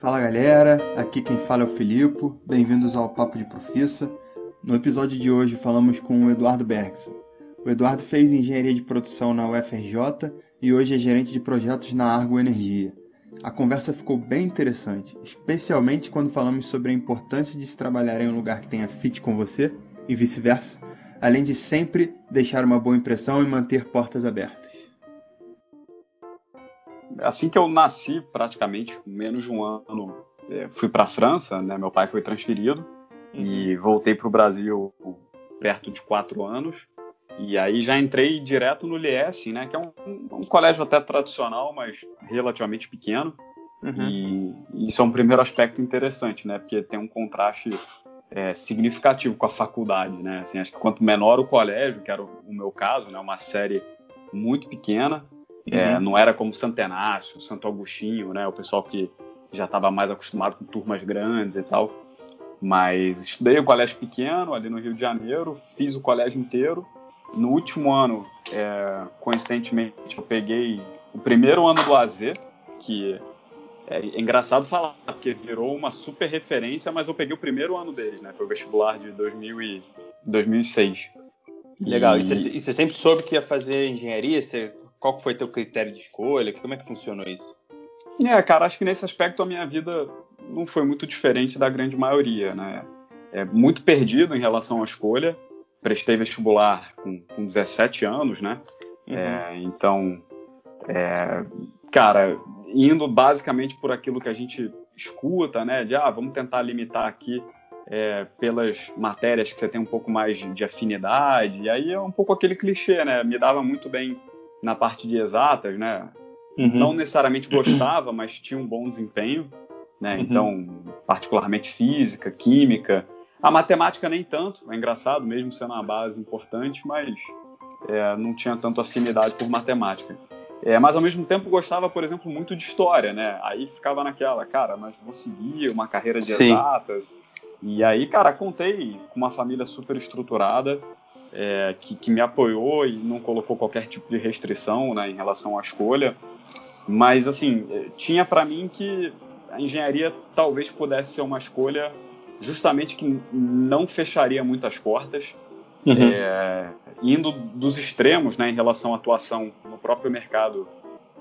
Fala galera, aqui quem fala é o Filipe, bem-vindos ao Papo de Profissa. No episódio de hoje falamos com o Eduardo Bergson. O Eduardo fez engenharia de produção na UFRJ e hoje é gerente de projetos na Argo Energia. A conversa ficou bem interessante, especialmente quando falamos sobre a importância de se trabalhar em um lugar que tenha fit com você e vice-versa, além de sempre deixar uma boa impressão e manter portas abertas assim que eu nasci, praticamente, menos de um ano, é, fui para a França, né? Meu pai foi transferido uhum. e voltei para o Brasil perto de quatro anos. E aí já entrei direto no LIES, né? Que é um, um colégio até tradicional, mas relativamente pequeno. Uhum. E isso é um primeiro aspecto interessante, né? Porque tem um contraste é, significativo com a faculdade, né? Assim, acho que quanto menor o colégio, que era o, o meu caso, né? Uma série muito pequena, é, uhum. não era como Santo Inácio, Santo Agostinho, né? O pessoal que já estava mais acostumado com turmas grandes e tal. Mas estudei o colégio pequeno ali no Rio de Janeiro, fiz o colégio inteiro. No último ano, é, coincidentemente, eu peguei o primeiro ano do AZ, que é, é engraçado falar, porque virou uma super referência, mas eu peguei o primeiro ano deles, né? Foi o vestibular de 2000 e 2006. Legal. E, e você sempre soube que ia fazer engenharia? Você qual foi teu critério de escolha? Como é que funcionou isso? É, cara, acho que nesse aspecto a minha vida não foi muito diferente da grande maioria, né? É muito perdido em relação à escolha. Prestei vestibular com, com 17 anos, né? Uhum. É, então, é, cara, indo basicamente por aquilo que a gente escuta, né? De, ah, vamos tentar limitar aqui é, pelas matérias que você tem um pouco mais de, de afinidade. E aí é um pouco aquele clichê, né? Me dava muito bem na parte de exatas, né? Uhum. Não necessariamente gostava, mas tinha um bom desempenho, né? Uhum. Então, particularmente física, química. A matemática nem tanto, é engraçado, mesmo sendo uma base importante, mas é, não tinha tanto afinidade por matemática. É, mas ao mesmo tempo gostava, por exemplo, muito de história, né? Aí ficava naquela, cara, mas vou seguir uma carreira de Sim. exatas. E aí, cara, contei com uma família super estruturada, é, que, que, me apoiou e não colocou qualquer tipo de restrição né, em relação à escolha. Mas, assim, tinha para mim que a engenharia talvez pudesse ser uma escolha justamente que não fecharia muitas portas, uhum. é, indo dos extremos né, em relação à atuação no próprio mercado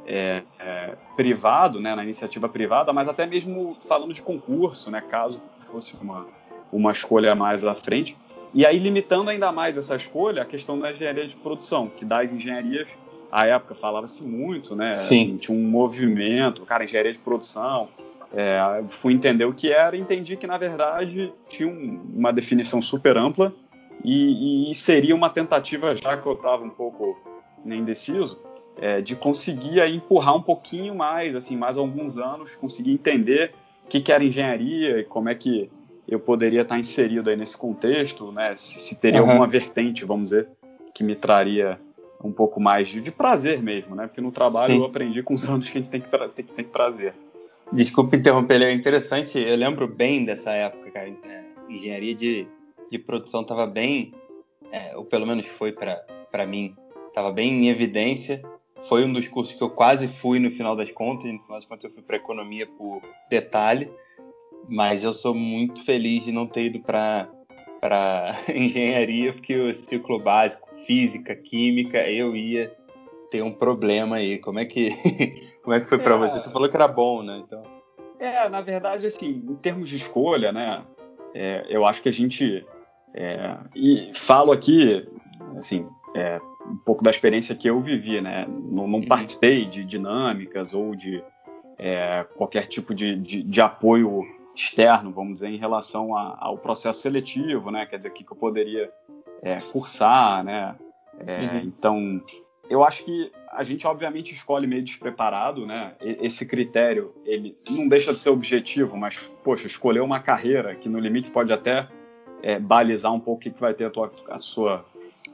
é, é, privado, né, na iniciativa privada, mas até mesmo falando de concurso, né, caso fosse uma, uma escolha mais à frente. E aí limitando ainda mais essa escolha a questão da engenharia de produção, que das engenharias, à época falava-se muito, né? Assim, tinha um movimento, cara, engenharia de produção. É, fui entender o que era e entendi que, na verdade, tinha um, uma definição super ampla e, e, seria uma tentativa, já que eu estava um pouco indeciso, é, de conseguir aí, empurrar um pouquinho mais, assim, mais alguns anos, conseguir entender o que, que era engenharia e como é que eu poderia estar inserido aí nesse contexto, né? Se, se teria uhum. alguma vertente, vamos dizer, que me traria um pouco mais de, de prazer mesmo, né? Porque no trabalho Sim. eu aprendi com os anos que a gente tem que, tem, tem que prazer. Desculpa interromper, é interessante. Eu lembro bem dessa época, cara. É, engenharia de, de produção estava bem, é, ou pelo menos foi para mim, estava bem em evidência. Foi um dos cursos que eu quase fui no final das contas. No final das contas eu fui para economia por detalhe mas eu sou muito feliz de não ter ido para para engenharia, porque o ciclo básico, física, química, eu ia ter um problema aí. Como é que como é que foi para é, você? Você falou que era bom, né? Então. É, na verdade, assim, em termos de escolha, né? É, eu acho que a gente é, e falo aqui, assim, é, um pouco da experiência que eu vivi, né? Não, não uhum. participei de dinâmicas ou de é, qualquer tipo de, de, de apoio externo, vamos dizer, em relação a, ao processo seletivo, né? Quer dizer, o que, que eu poderia é, cursar, né? É, uhum. Então, eu acho que a gente obviamente escolhe meio despreparado, né? Esse critério, ele não deixa de ser objetivo, mas, poxa, escolher uma carreira que no limite pode até é, balizar um pouco o que, vai ter a, tua, a, sua,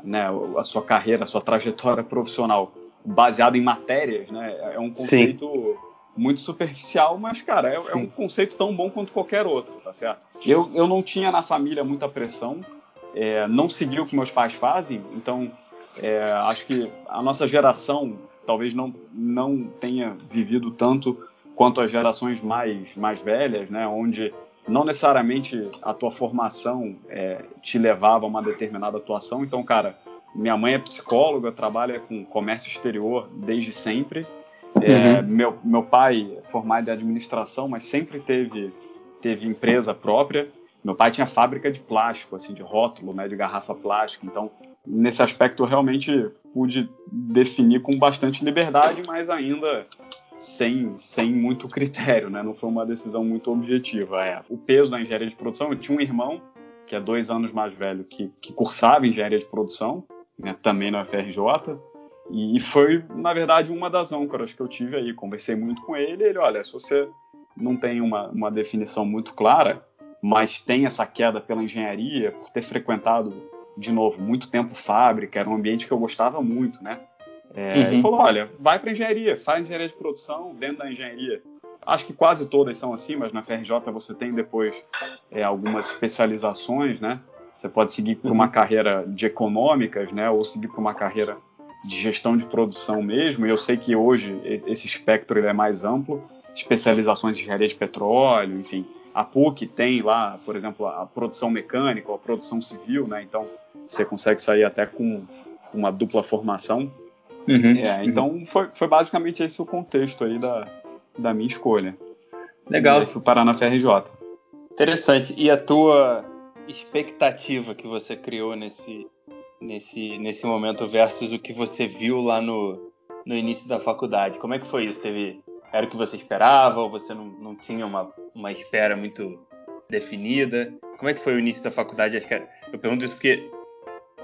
né, a sua carreira, a sua trajetória profissional baseado em matérias, né? É um conceito... Sim muito superficial, mas, cara, é, é, um conceito tão bom quanto qualquer outro, tá certo? Eu, eu não tinha na família muita pressão, é, não segui o que meus pais fazem, então é, acho que a nossa geração talvez não, não tenha vivido tanto quanto às gerações mais, mais velhas, né, onde não necessariamente a tua formação é, te levava a uma determinada atuação. Então, cara, minha mãe é psicóloga, trabalha com comércio exterior desde sempre. É, uhum. meu, meu pai é formado em administração, mas sempre teve, teve empresa própria. Meu pai tinha fábrica de plástico, assim, de rótulo, né, de garrafa plástica. Então, nesse aspecto, eu realmente pude definir com bastante liberdade, mas ainda sem, sem muito critério, né? Não foi uma decisão muito objetiva. É. O peso da engenharia de produção, eu tinha um irmão, que é dois anos mais velho, que, que cursava engenharia de produção, né, também na FRJ, e foi, na verdade, uma das âncoras que eu tive aí. Conversei muito com ele, ele, olha, se você não tem uma, uma definição muito clara, mas tem essa queda pela engenharia, por ter frequentado, de novo, muito tempo fábrica, era um ambiente que eu gostava muito, né? É, uhum. Ele falou, olha, vai para engenharia, faz engenharia de produção dentro da engenharia. Acho que quase todas são assim, mas na FRJ você tem depois é, algumas especializações, né? Você pode seguir por uma uhum. carreira de econômicas, né? Ou seguir por uma carreira de gestão de produção mesmo. E eu sei que hoje esse espectro ele é mais amplo, especializações em engenharia de petróleo, enfim. A PUC tem lá, por exemplo, a produção mecânica, ou a produção civil, né? Então você consegue sair até com uma dupla formação. Uhum, é, então uhum. foi, foi basicamente esse o contexto aí da, da minha escolha. Legal. E fui parar na FRJ. Interessante. E a tua expectativa que você criou nesse, nesse, nesse momento versus o que você viu lá no, no início da faculdade? Como é que foi isso? Teve, era o que você esperava ou você não, não tinha uma, uma espera muito definida? Como é que foi o início da faculdade? Acho que era, eu pergunto isso porque,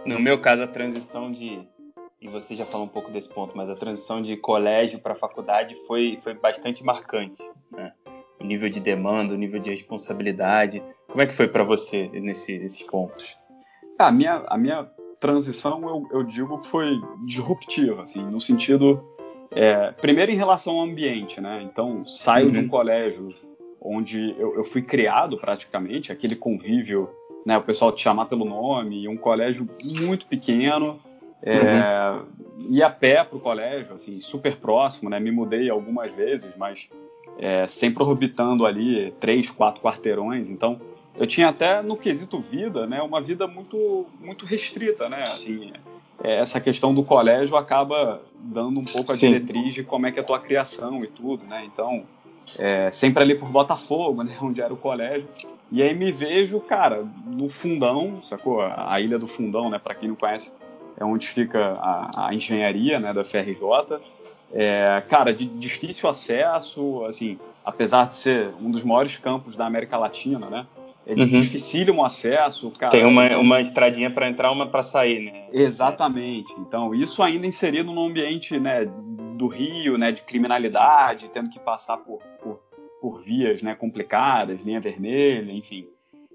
no meu caso, a transição de e você já falou um pouco desse ponto, mas a transição de colégio para faculdade foi, foi bastante marcante. Né? O nível de demanda, o nível de responsabilidade. Como é que foi para você nesse, nesses pontos? A minha, a minha transição, eu, eu digo que foi disruptiva, assim, no sentido. É, primeiro, em relação ao ambiente, né? Então, saio uhum. de um uhum. colégio onde eu, eu fui criado praticamente, aquele convívio, né? O pessoal te chamar pelo nome, um colégio muito pequeno é, uhum. Ia a pé para o colégio, assim, super próximo, né? Me mudei algumas vezes, mas é, sempre orbitando ali três, quatro quarteirões. Então, eu tinha até no quesito vida, né? Uma vida muito, muito restrita, né? Assim, é, essa questão do colégio acaba dando um pouco a Sim. diretriz de como é que é a tua criação e tudo, né? Então, é, sempre ali por Botafogo, né? Onde era o colégio. E aí me vejo, cara, no fundão, sacou? A ilha do fundão, né? Para quem não conhece, é onde fica a, a engenharia né, da FRJ. É, cara, de difícil acesso, assim, apesar de ser um dos maiores campos da América Latina, né? É uhum. dificílimo acesso. Cara, Tem uma, uma estradinha para entrar, uma para sair, né? Exatamente. Então, isso ainda inserido no ambiente né, do Rio, né, de criminalidade, tendo que passar por, por, por vias né, complicadas, linha vermelha, enfim.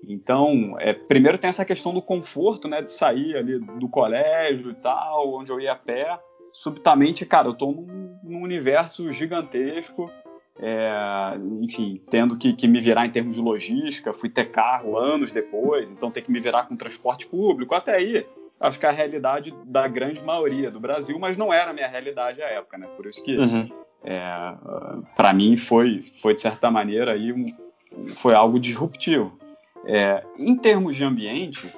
Então, é, primeiro tem essa questão do conforto, né, de sair ali do colégio e tal, onde eu ia a pé. Subitamente, cara, eu tô num, num universo gigantesco, é, enfim, tendo que, que, me virar em termos de logística. Fui ter carro anos depois, então ter que me virar com transporte público. Até aí, acho que é a realidade da grande maioria do Brasil, mas não era a minha realidade à época, né? Por isso que, uhum. é, para mim, foi, foi de certa maneira aí um, foi algo disruptivo. É, em termos de ambiente,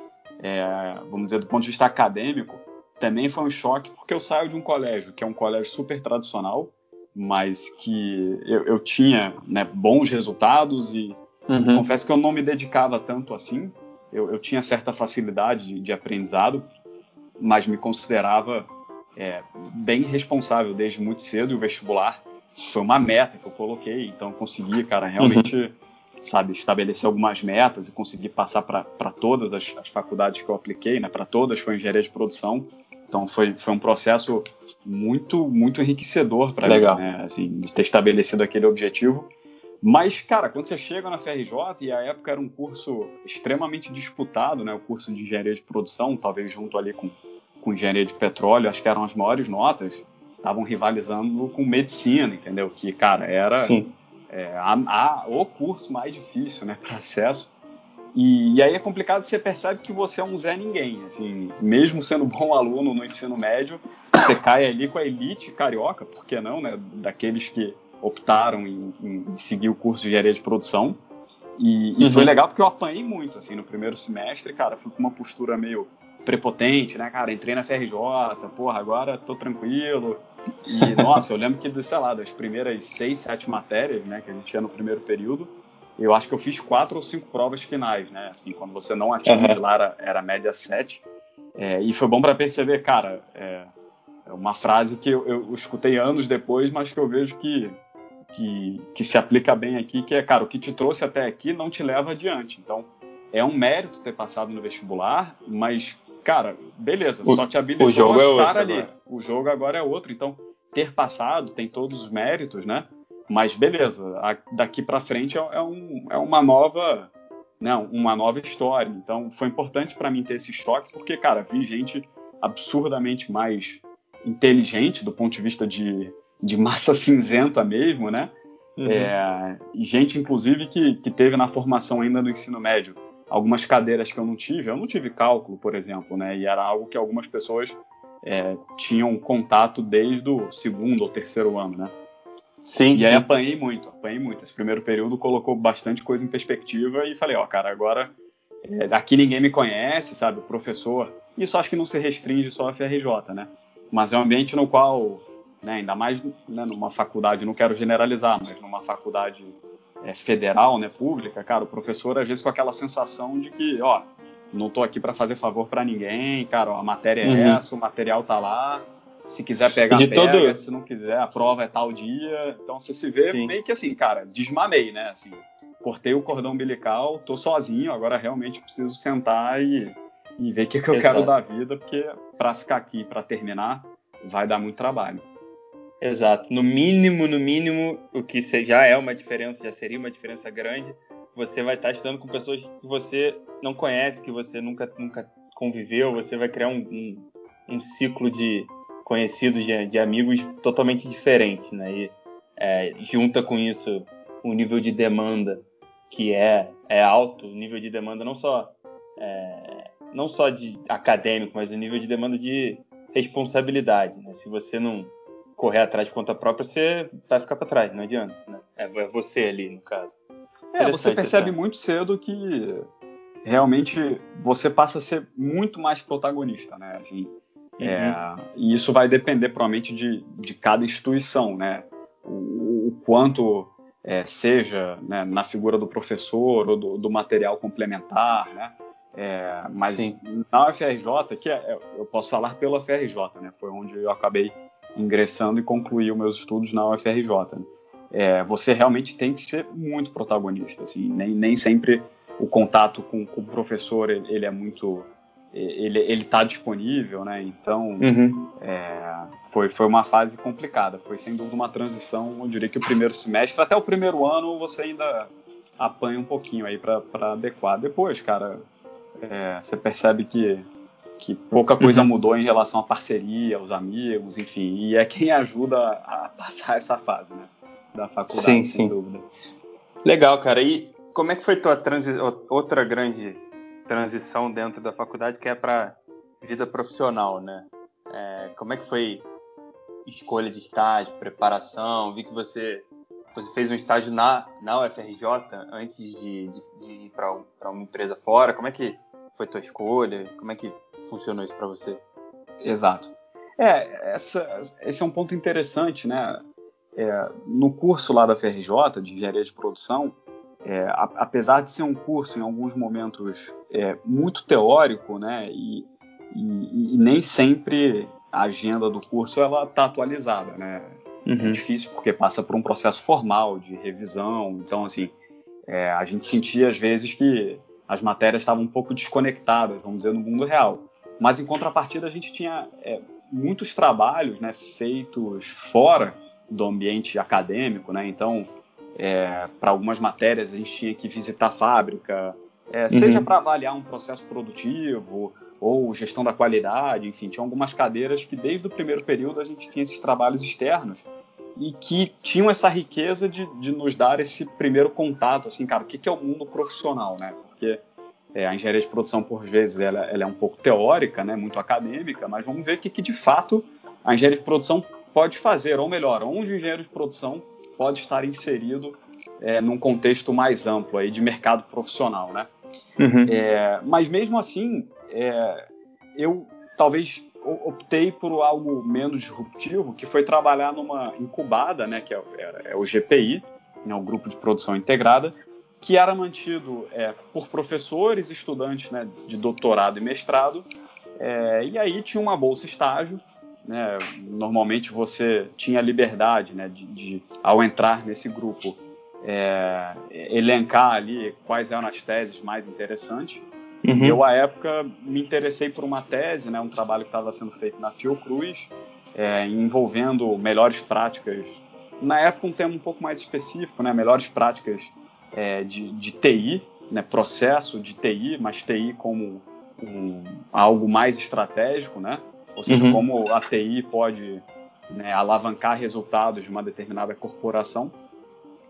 é, vamos dizer, do ponto de vista acadêmico, também foi um choque, porque eu saio de um colégio que é um colégio super tradicional, mas que eu, eu tinha né, bons resultados e uhum. confesso que eu não me dedicava tanto assim. Eu, eu tinha certa facilidade de, de, aprendizado, mas me considerava é, bem responsável desde muito cedo. E o vestibular foi uma meta que eu coloquei, então consegui, cara, realmente. Uhum sabe, estabelecer algumas metas e conseguir passar para todas as, as, faculdades que eu apliquei, né, para todas foi engenharia de produção. Então foi, foi um processo muito muito enriquecedor para mim, né, assim, de ter estabelecido aquele objetivo. Mas, cara, quando você chega na FRJ, e a época era um curso extremamente disputado, né, o curso de engenharia de produção, talvez junto ali com, com engenharia de petróleo, acho que eram as maiores notas, estavam rivalizando com medicina, entendeu? Que, cara, era é, a, a, o curso mais difícil né, para acesso. E, e, aí é complicado que você percebe que você é um Zé Ninguém. Assim, mesmo sendo bom aluno no ensino médio, você cai ali com a elite carioca, por que não, né? Daqueles que, optaram em, em seguir o curso de engenharia de produção. E, e uhum. foi legal porque eu apanhei muito, assim, no primeiro semestre, cara, fui com uma postura meio prepotente, né, cara, entrei na FRJ, porra, agora tô tranquilo. E, nossa, eu lembro que, sei lá, das primeiras seis, sete matérias, né, que a gente tinha no primeiro período, eu acho que eu fiz quatro ou cinco provas finais, né, assim, quando você não atinge uhum. lá, era, era média sete. É, e foi bom para perceber, cara, é, é, uma frase que eu, eu escutei anos depois, mas que eu vejo que que, que se aplica bem aqui, que é, cara, o que te trouxe até aqui não te leva adiante. Então, é um mérito ter passado no vestibular, mas, cara, beleza, o, só te habilitou a estar é ali. Agora. O jogo agora é outro. Então, ter passado tem todos os méritos, né? Mas beleza, a, daqui para frente é, é, um, é uma nova, né, uma nova história. Então, foi importante para mim ter esse choque, porque, cara, vi gente absurdamente mais inteligente do ponto de vista de de massa cinzenta mesmo, né? Uhum. É, e gente, inclusive, que, que teve na formação ainda no ensino médio algumas cadeiras que eu não tive. Eu não tive cálculo, por exemplo, né? E era algo que algumas pessoas é, tinham contato desde o segundo ou terceiro ano, né? Sim. E sim. aí apanhei muito, apanhei muito. Esse primeiro período colocou bastante coisa em perspectiva e falei, ó, cara, agora é, aqui ninguém me conhece, sabe? O professor. Isso acho que não se restringe só à FRJ, né? Mas é um ambiente no qual né? ainda mais né, numa faculdade, não quero generalizar, mas numa faculdade é, federal, né, pública, cara, o professor às vezes com aquela sensação de que, ó, não estou aqui para fazer favor para ninguém, cara, ó, a matéria é uhum. essa, o material tá lá, se quiser pegar, de pega, todo... se não quiser, a prova é tal dia, então você se vê Sim. meio que assim, cara, desmamei, né, assim, cortei o cordão umbilical, tô sozinho, agora realmente preciso sentar e, e ver o que, que eu Exato. quero da vida, porque para ficar aqui, para terminar, vai dar muito trabalho. Exato. No mínimo, no mínimo, o que já é uma diferença, já seria uma diferença grande, você vai estar estudando com pessoas que você não conhece, que você nunca, nunca conviveu, você vai criar um, um, um ciclo de conhecidos, de, de, amigos totalmente diferente, né? E é, junta com isso o nível de demanda que é, é alto, o nível de demanda não só é, não só de acadêmico, mas o nível de demanda de responsabilidade, né? Se você não correr atrás de conta própria, você vai ficar para trás, não adianta. Né? É, é você ali, no caso. É, você percebe essa... muito cedo que realmente você passa a ser muito mais protagonista, né? Assim, uhum. é, e isso vai depender provavelmente de, de cada instituição, né? O, o quanto é, seja né, na figura do professor ou do, do material complementar, né? É, mas Sim. na UFRJ, que é, eu posso falar pela UFRJ, né? Foi onde eu acabei ingressando e concluir os meus estudos na UFRJ. Né? É, você realmente tem que ser muito protagonista, assim, nem, nem sempre o contato com, com o professor ele, ele, é muito ele ele está disponível, né? Então uhum. é, foi foi uma fase complicada, foi sem dúvida uma transição. Eu diria que o primeiro semestre até o primeiro ano você ainda apanha um pouquinho aí para adequar. Depois, cara, é, você percebe que que pouca coisa uhum. mudou em relação à parceria, aos amigos, enfim, e é quem ajuda a passar essa fase, né, da faculdade, sim, sem sim. dúvida. Legal, cara. E como é que foi tua transi outra grande transição dentro da faculdade, que é para vida profissional, né? É, como é que foi escolha de estágio, preparação? Vi que você você fez um estágio na, na UFRJ antes de, de, de ir para uma empresa fora. Como é que foi tua escolha? Como é que funcionou isso para você? Exato. É, essa, esse é um ponto interessante, né? É, no curso lá da FRJ, de Engenharia de Produção, é, a, apesar de ser um curso em alguns momentos é, muito teórico, né? E, e, e, nem sempre a agenda do curso ela está atualizada, né? É uhum. É difícil porque passa por um processo formal de revisão, então assim é, a gente sentia às vezes que as matérias estavam um pouco desconectadas, vamos dizer, no mundo real. Mas em contrapartida a gente tinha é, muitos trabalhos né, feitos fora do ambiente acadêmico, né? Então, é, para algumas matérias a gente tinha que visitar a fábrica, é, uhum. seja para avaliar um processo produtivo ou gestão da qualidade, enfim, tinha algumas cadeiras que desde o primeiro período a gente tinha esses trabalhos externos e que tinham essa riqueza de, de nos dar esse primeiro contato, assim, cara, o que, que é o mundo profissional, né? Porque é, a engenharia de produção, por vezes, ela, ela, é um pouco teórica, né, muito acadêmica, mas vamos ver o que, que, de fato, a engenharia de produção pode fazer, ou melhor, onde o engenheiro de produção pode estar inserido é, num contexto mais amplo aí de mercado profissional, né? Uhum. É, mas mesmo assim, é, eu talvez optei por algo menos disruptivo, que foi trabalhar numa incubada, né, que é, é, o GPI, né, o Grupo de Produção Integrada, que era mantido é, por professores estudantes né, de doutorado e mestrado, é, e aí tinha uma bolsa estágio, né, normalmente você tinha liberdade né, de, de, ao entrar nesse grupo, é, elencar ali quais eram as teses mais interessantes. Uhum. Eu, à época, me interessei por uma tese, né, um trabalho que estava sendo feito na Fiocruz, é, envolvendo melhores práticas, na época um tema um pouco mais específico, né, melhores práticas é, de, de, TI, né, processo de TI, mas TI como um, algo mais estratégico, né, ou seja, uhum. como a TI pode né, alavancar resultados de uma determinada corporação.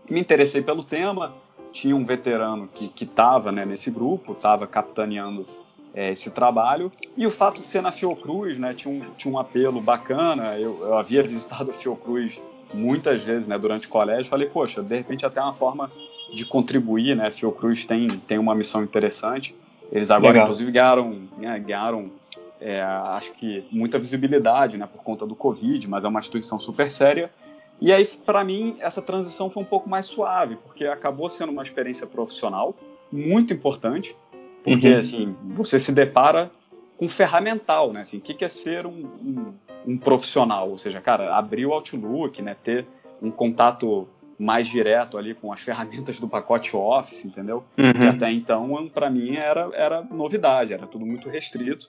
Me interessei pelo tema, tinha um veterano que estava né, nesse grupo, estava capitaneando é, esse trabalho, e o fato de ser na Fiocruz né, tinha, um, tinha um apelo bacana, eu, eu havia visitado a Fiocruz muitas vezes né, durante o colégio, falei, poxa, de repente até uma forma de contribuir, né, a Fiocruz tem, tem uma missão interessante, eles agora Legal. inclusive ganharam, né, ganharam é, acho que muita visibilidade né, por conta do Covid, mas é uma instituição super séria, e aí, para mim, essa transição foi um pouco mais suave, porque acabou sendo uma experiência profissional muito importante, porque uhum. assim você se depara com ferramental, né? Assim, o que é ser um, um, um, profissional? Ou seja, cara, abrir o Outlook, né? Ter um contato mais direto ali com as ferramentas do pacote Office, entendeu? Uhum. Que até então, para mim, era, era novidade, era tudo muito restrito.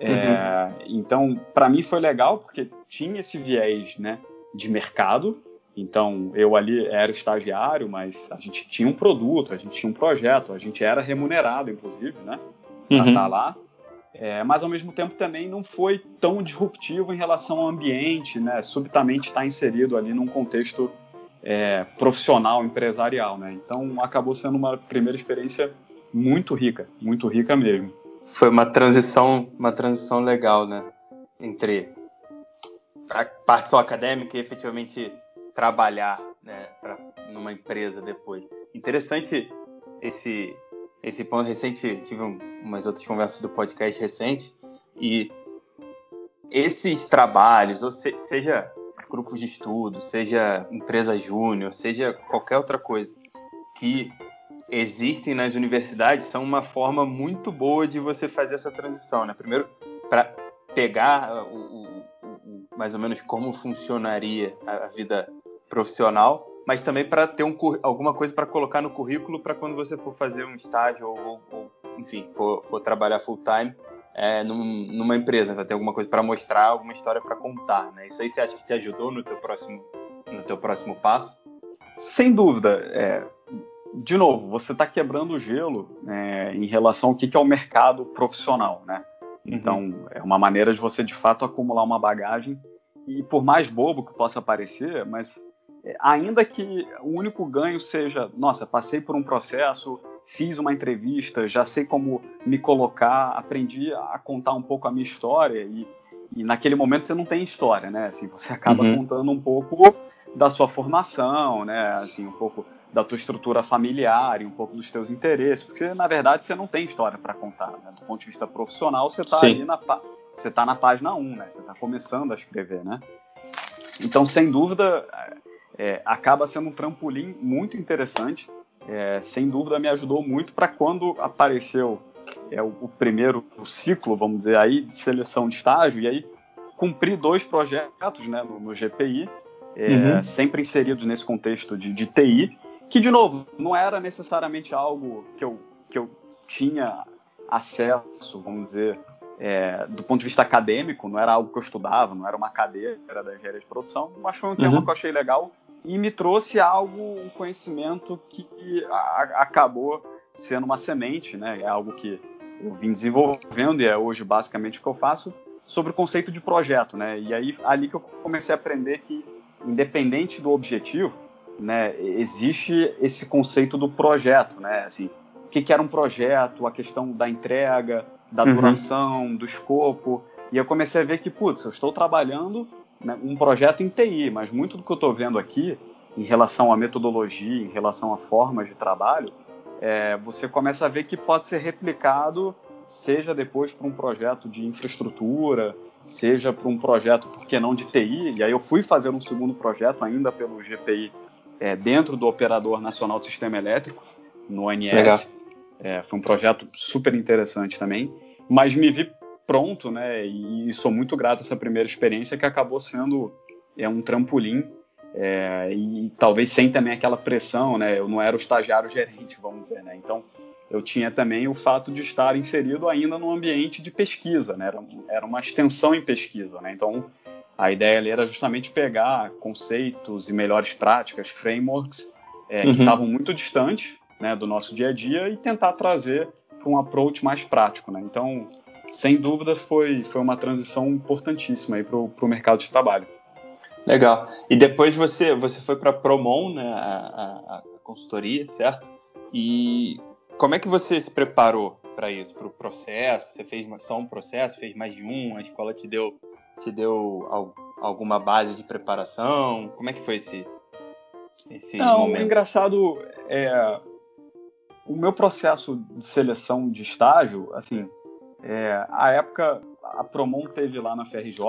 É, uhum. Então, para mim foi legal porque tinha esse viés, né? de mercado. Então, eu ali era estagiário, mas a gente tinha um produto, a gente tinha um projeto, a gente era remunerado, inclusive, né? Para uhum. estar tá lá. É, mas, ao mesmo tempo, também não foi tão disruptivo em relação ao ambiente, né? Subitamente estar tá inserido ali num contexto é, profissional, empresarial, né? Então, acabou sendo uma primeira experiência muito rica, muito rica mesmo. Foi uma transição, uma transição legal, né? Entre a parte só acadêmica e efetivamente trabalhar né, pra, numa empresa depois. Interessante esse esse ponto recente, tive um, umas outras conversas do podcast recente e esses trabalhos, ou se, seja grupos de estudo, seja empresa júnior, seja qualquer outra coisa que existem nas universidades, são uma forma muito boa de você fazer essa transição, né? Primeiro, para pegar o, mais ou menos como funcionaria a, vida profissional, mas também para ter um, alguma coisa para colocar no currículo para quando você for fazer um estágio ou, ou enfim, for, for, trabalhar full time é, num, numa empresa, vai ter alguma coisa para mostrar, alguma história para contar, né? Isso aí você acha que te ajudou no teu próximo, no teu próximo passo? Sem dúvida. É, de novo, você está quebrando o gelo é, em relação ao que, que é o mercado profissional, né? Uhum. Então, é uma maneira de você de fato acumular uma bagagem e por mais bobo que possa parecer, mas é, ainda que o único ganho seja, nossa, passei por um processo, fiz uma entrevista, já sei como me colocar, aprendi a contar um pouco a minha história e, e naquele momento você não tem história, né? Assim, você acaba uhum. contando um pouco da sua formação, né? Assim, um pouco da tua estrutura familiar e um pouco dos teus interesses, porque na verdade você não tem história para contar, né? Do ponto de vista profissional, você está ali na você tá na página 1, né? Você está começando a escrever, né? Então, sem dúvida, é, acaba sendo um trampolim muito interessante. É, sem dúvida, me ajudou muito para quando apareceu é, o, o, primeiro o ciclo, vamos dizer aí, de seleção de estágio, e aí cumpri dois projetos né, no, no GPI, é, uhum. sempre inseridos nesse contexto de, de TI, que, de novo, não era necessariamente algo que eu, que eu tinha acesso, vamos dizer, é, do ponto de vista acadêmico, não era algo que eu estudava, não era uma cadeira da engenharia de produção, mas foi um tema uhum. que eu achei legal e me trouxe algo, um conhecimento que a, acabou sendo uma semente, né? É algo que eu vim desenvolvendo e é hoje basicamente o que eu faço sobre o conceito de projeto, né? E aí ali que eu comecei a aprender que independente do objetivo, né, existe esse conceito do projeto, né? Assim, o que, que era um projeto, a questão da entrega, da uhum. duração, do escopo. E eu comecei a ver que, putz, eu estou trabalhando né, um projeto em TI, mas muito do que eu estou vendo aqui em relação à metodologia, em relação a formas de trabalho, é, você começa a ver que pode ser replicado, seja depois para um projeto de infraestrutura, seja para um projeto, por que não, de TI. E aí eu fui fazer um segundo projeto ainda pelo GPI é, dentro do Operador Nacional do Sistema Elétrico, no ONS. É, foi um projeto super interessante também, mas me vi pronto, né? E, sou muito grato a essa primeira experiência que acabou sendo é, um trampolim é, e talvez sem também aquela pressão, né? Eu não era o estagiário gerente, vamos dizer, né? Então eu tinha também o fato de estar inserido ainda no ambiente de pesquisa, né? Era, era uma extensão em pesquisa, né? Então a ideia ali era justamente pegar conceitos e melhores práticas, frameworks é, uhum. que estavam muito distantes né, do nosso dia a dia e tentar trazer para um approach mais prático, né? Então sem dúvida foi, foi uma transição importantíssima para o mercado de trabalho. Legal. E depois você, você foi para a Promon, né, a, a, a, consultoria, certo? E como é que você se preparou para isso, para o processo? Você fez só um processo, fez mais de um? A escola te deu, te deu alguma base de preparação? Como é que foi esse, esse Não, momento? O engraçado é o meu processo de seleção de estágio, assim, é, a época a Promon teve lá na FRJ,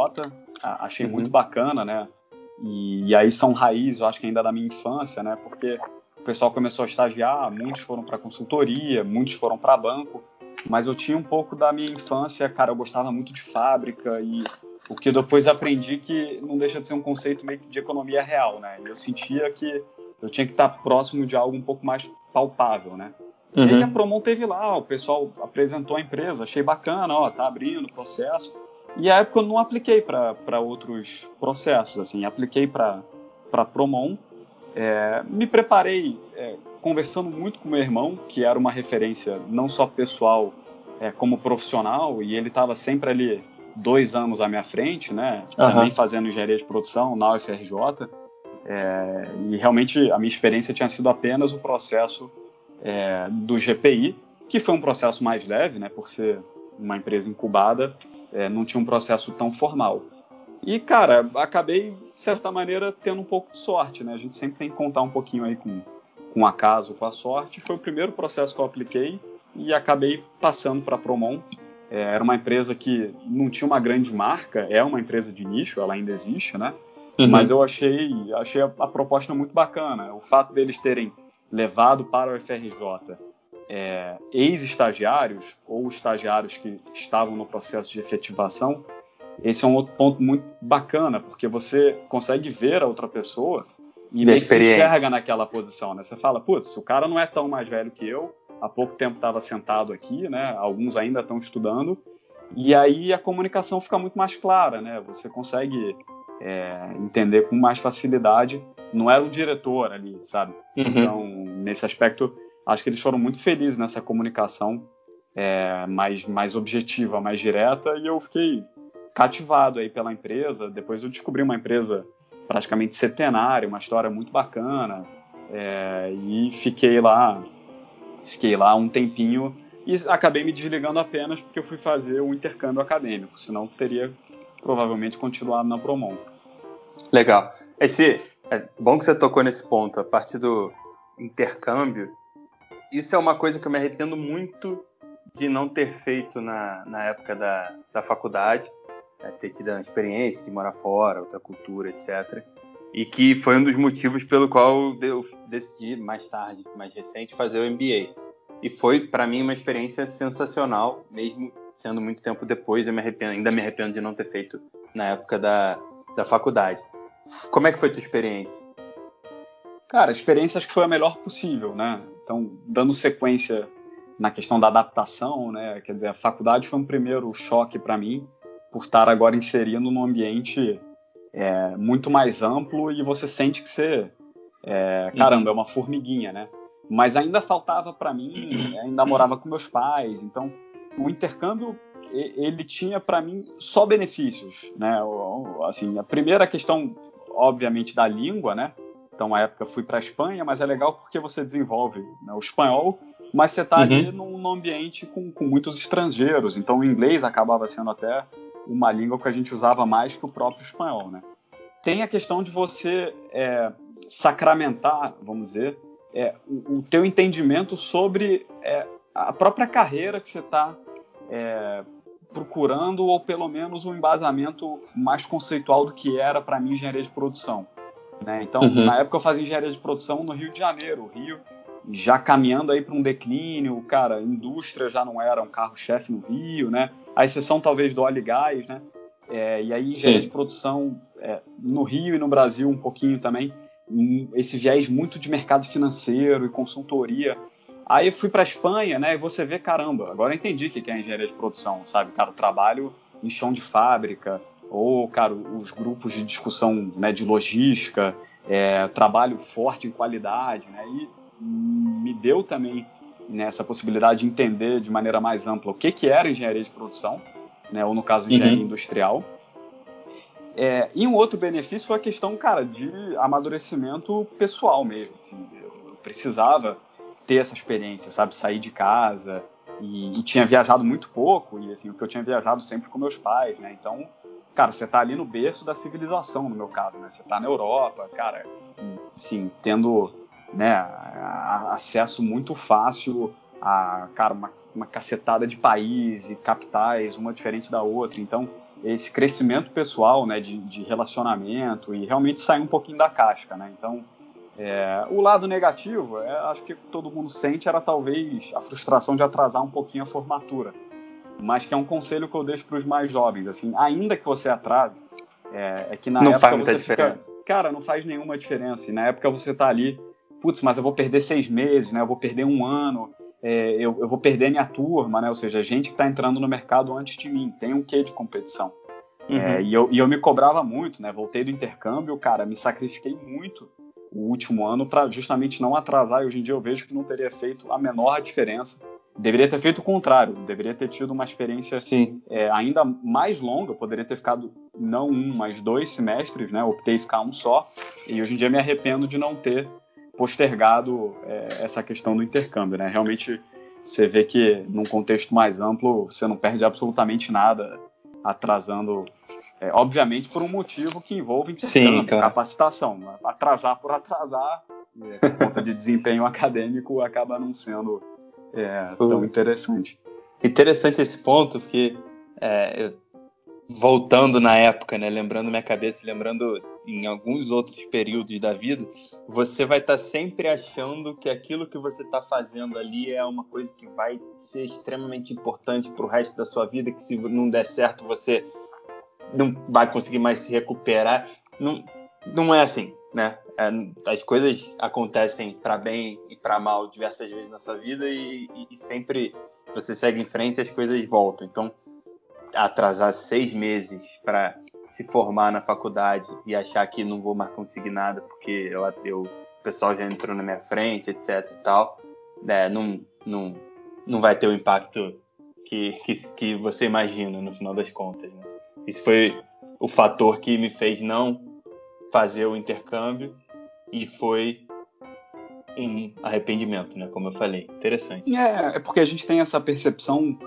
achei uhum. muito bacana, né? E, e, aí são raízes, eu acho que ainda da minha infância, né? Porque o pessoal começou a estagiar, muitos foram para consultoria, muitos foram para banco, mas eu tinha um pouco da minha infância, cara, eu gostava muito de fábrica e o que depois aprendi que não deixa de ser um conceito meio que de economia real, né? E eu sentia que eu tinha que estar próximo de algo um pouco mais palpável, né? Uhum. E aí a Promon teve lá, o pessoal apresentou a empresa, achei bacana, ó, tá abrindo o processo. E a época eu não apliquei para outros processos, assim, apliquei para Promon, é, me preparei é, conversando muito com meu irmão, que era uma referência não só pessoal é, como profissional, e ele estava sempre ali dois anos à minha frente, né? Uhum. Também fazendo engenharia de produção na UFRJ. É, e realmente a minha experiência tinha sido apenas o processo é, do GPI, que foi um processo mais leve, né? Por ser uma empresa incubada, é, não tinha um processo tão formal. E, cara, acabei, de certa maneira, tendo um pouco de sorte, né? A gente sempre tem que contar um pouquinho aí com, com o acaso, com a sorte. Foi o primeiro processo que eu apliquei e acabei passando para a Promon. É, era uma empresa que não tinha uma grande marca, é uma empresa de nicho, ela ainda existe, né? Uhum. Mas eu achei, achei a, a, proposta muito bacana. O fato deles terem levado para o FRJ é, ex-estagiários ou estagiários que estavam no processo de efetivação, esse é um outro ponto muito bacana, porque você consegue ver a outra pessoa e meio que se enxerga naquela posição, né? Você fala, putz, o cara não é tão mais velho que eu, há pouco tempo estava sentado aqui, né? Alguns ainda estão estudando, e aí a comunicação fica muito mais clara, né? Você consegue é, entender com mais facilidade. Não era o diretor ali, sabe? Uhum. Então, nesse aspecto, acho que eles foram muito felizes nessa comunicação é, mais, mais objetiva, mais direta, e eu fiquei cativado aí pela empresa. Depois eu descobri uma empresa praticamente centenária, uma história muito bacana, é, e fiquei lá, fiquei lá um tempinho e acabei me desligando apenas porque eu fui fazer o intercâmbio acadêmico, senão teria provavelmente continuado na Promon. Legal. Esse é bom que você tocou nesse ponto, a partir do intercâmbio isso é uma coisa que eu me arrependo muito de não ter feito na, na época da, da faculdade, né, ter tido a experiência de morar fora, outra cultura, etc. E que foi um dos motivos pelo qual eu decidi mais tarde, mais recente, fazer o MBA. E foi para mim uma experiência sensacional, mesmo sendo muito tempo depois, eu me arrependo, ainda me arrependo de não ter feito na época da, da faculdade. Como é que foi a tua experiência? Cara, a experiência acho que foi a melhor possível, né? Então, dando sequência na questão da adaptação, né? Quer dizer, a faculdade foi um primeiro choque para mim, por estar agora inserindo num ambiente é, muito mais amplo e você sente que você, é, caramba, uhum. é uma formiguinha, né? Mas ainda faltava para mim, ainda morava com meus pais, então o intercâmbio ele tinha para mim só benefícios, né? Assim, a primeira questão, obviamente, da língua, né? Então, à época, fui para a Espanha, mas é legal porque você desenvolve né, o espanhol, mas você está uhum. ali num, num ambiente com, com, muitos estrangeiros. Então, o inglês acabava sendo até uma língua que a gente usava mais que o próprio espanhol, né? Tem a questão de você é, sacramentar, vamos dizer, é, o, o teu entendimento sobre é, a própria carreira que você está é, procurando, ou pelo menos um embasamento mais conceitual do que era para mim engenharia de produção. Né? Então, uhum. na época eu fazia engenharia de produção no Rio de Janeiro. O Rio já caminhando aí para um declínio, cara, indústria já não era um carro-chefe no Rio, né? A exceção talvez do óleo e gás, né? É, e aí engenharia de produção é, no Rio e no Brasil um pouquinho também, esse viés muito de mercado financeiro e consultoria. Aí eu fui para Espanha, né? E você vê, caramba, agora eu entendi o que é engenharia de produção, sabe? Cara, o trabalho em chão de fábrica, ou, cara, os grupos de discussão né, de logística, é, trabalho forte em qualidade, né? E me deu também nessa né, possibilidade de entender de maneira mais ampla o que, que era engenharia de produção, né, ou no caso engenharia uhum. industrial. É, e um outro benefício foi a questão, cara, de amadurecimento pessoal mesmo. Assim, eu precisava ter essa experiência, sabe, sair de casa e, e, tinha viajado muito pouco e assim o que eu tinha viajado sempre com meus pais, né? Então, cara, você tá ali no berço da civilização, no meu caso, né? Você tá na Europa, cara, assim, tendo né, acesso muito fácil a, cara, uma, uma cacetada de países e capitais, uma diferente da outra. Então, esse crescimento pessoal, né, de, de relacionamento e realmente sair um pouquinho da casca, né? Então, é, o lado negativo, é, acho que todo mundo sente, era talvez a frustração de atrasar um pouquinho a formatura. Mas que é um conselho que eu deixo para os mais jovens, assim, ainda que você atrase, é, é que na não época você fica, cara, não faz nenhuma diferença. E na época você está ali putz, mas eu vou perder seis meses, né? Eu vou perder um ano, é, eu, eu, vou perder minha turma, né? Ou seja, gente que está entrando no mercado antes de mim, tem um quê de competição. Uhum. É, e, eu, e eu me cobrava muito, né? Voltei do intercâmbio, cara, me sacrifiquei muito o último ano para justamente não atrasar. E hoje em dia eu vejo que não teria feito a menor diferença. Deveria ter feito o contrário, deveria ter tido uma experiência é, ainda mais longa. poderia ter ficado não um, mas dois semestres, né? Optei ficar um só. E hoje em dia me arrependo de não ter postergado é, essa questão do intercâmbio, né? Realmente você vê que num contexto mais amplo você não perde absolutamente nada atrasando, é, obviamente por um motivo que envolve intercâmbio, Sim, claro. capacitação. Atrasar por atrasar, é, por conta de desempenho acadêmico, acaba não sendo é, tão interessante. Interessante esse ponto, porque é, eu, voltando na época, né, lembrando minha cabeça, lembrando em alguns outros períodos da vida, você vai estar tá sempre achando que aquilo que você está fazendo ali é uma coisa que vai ser extremamente importante para o resto da sua vida, que se não der certo você não vai conseguir mais se recuperar. Não, não é assim, né? É, as coisas acontecem para bem e para mal diversas vezes na sua vida e, e, e sempre você segue em frente e as coisas voltam. Então, atrasar seis meses para se formar na faculdade e achar que não vou mais conseguir nada porque eu, eu, o pessoal já entrou na minha frente, etc e tal, né, não, não, não vai ter o impacto que, que, que você imagina no final das contas. Né? Isso foi o fator que me fez não fazer o intercâmbio e foi um arrependimento, né? Como eu falei. Interessante. É, é porque a gente tem essa percepção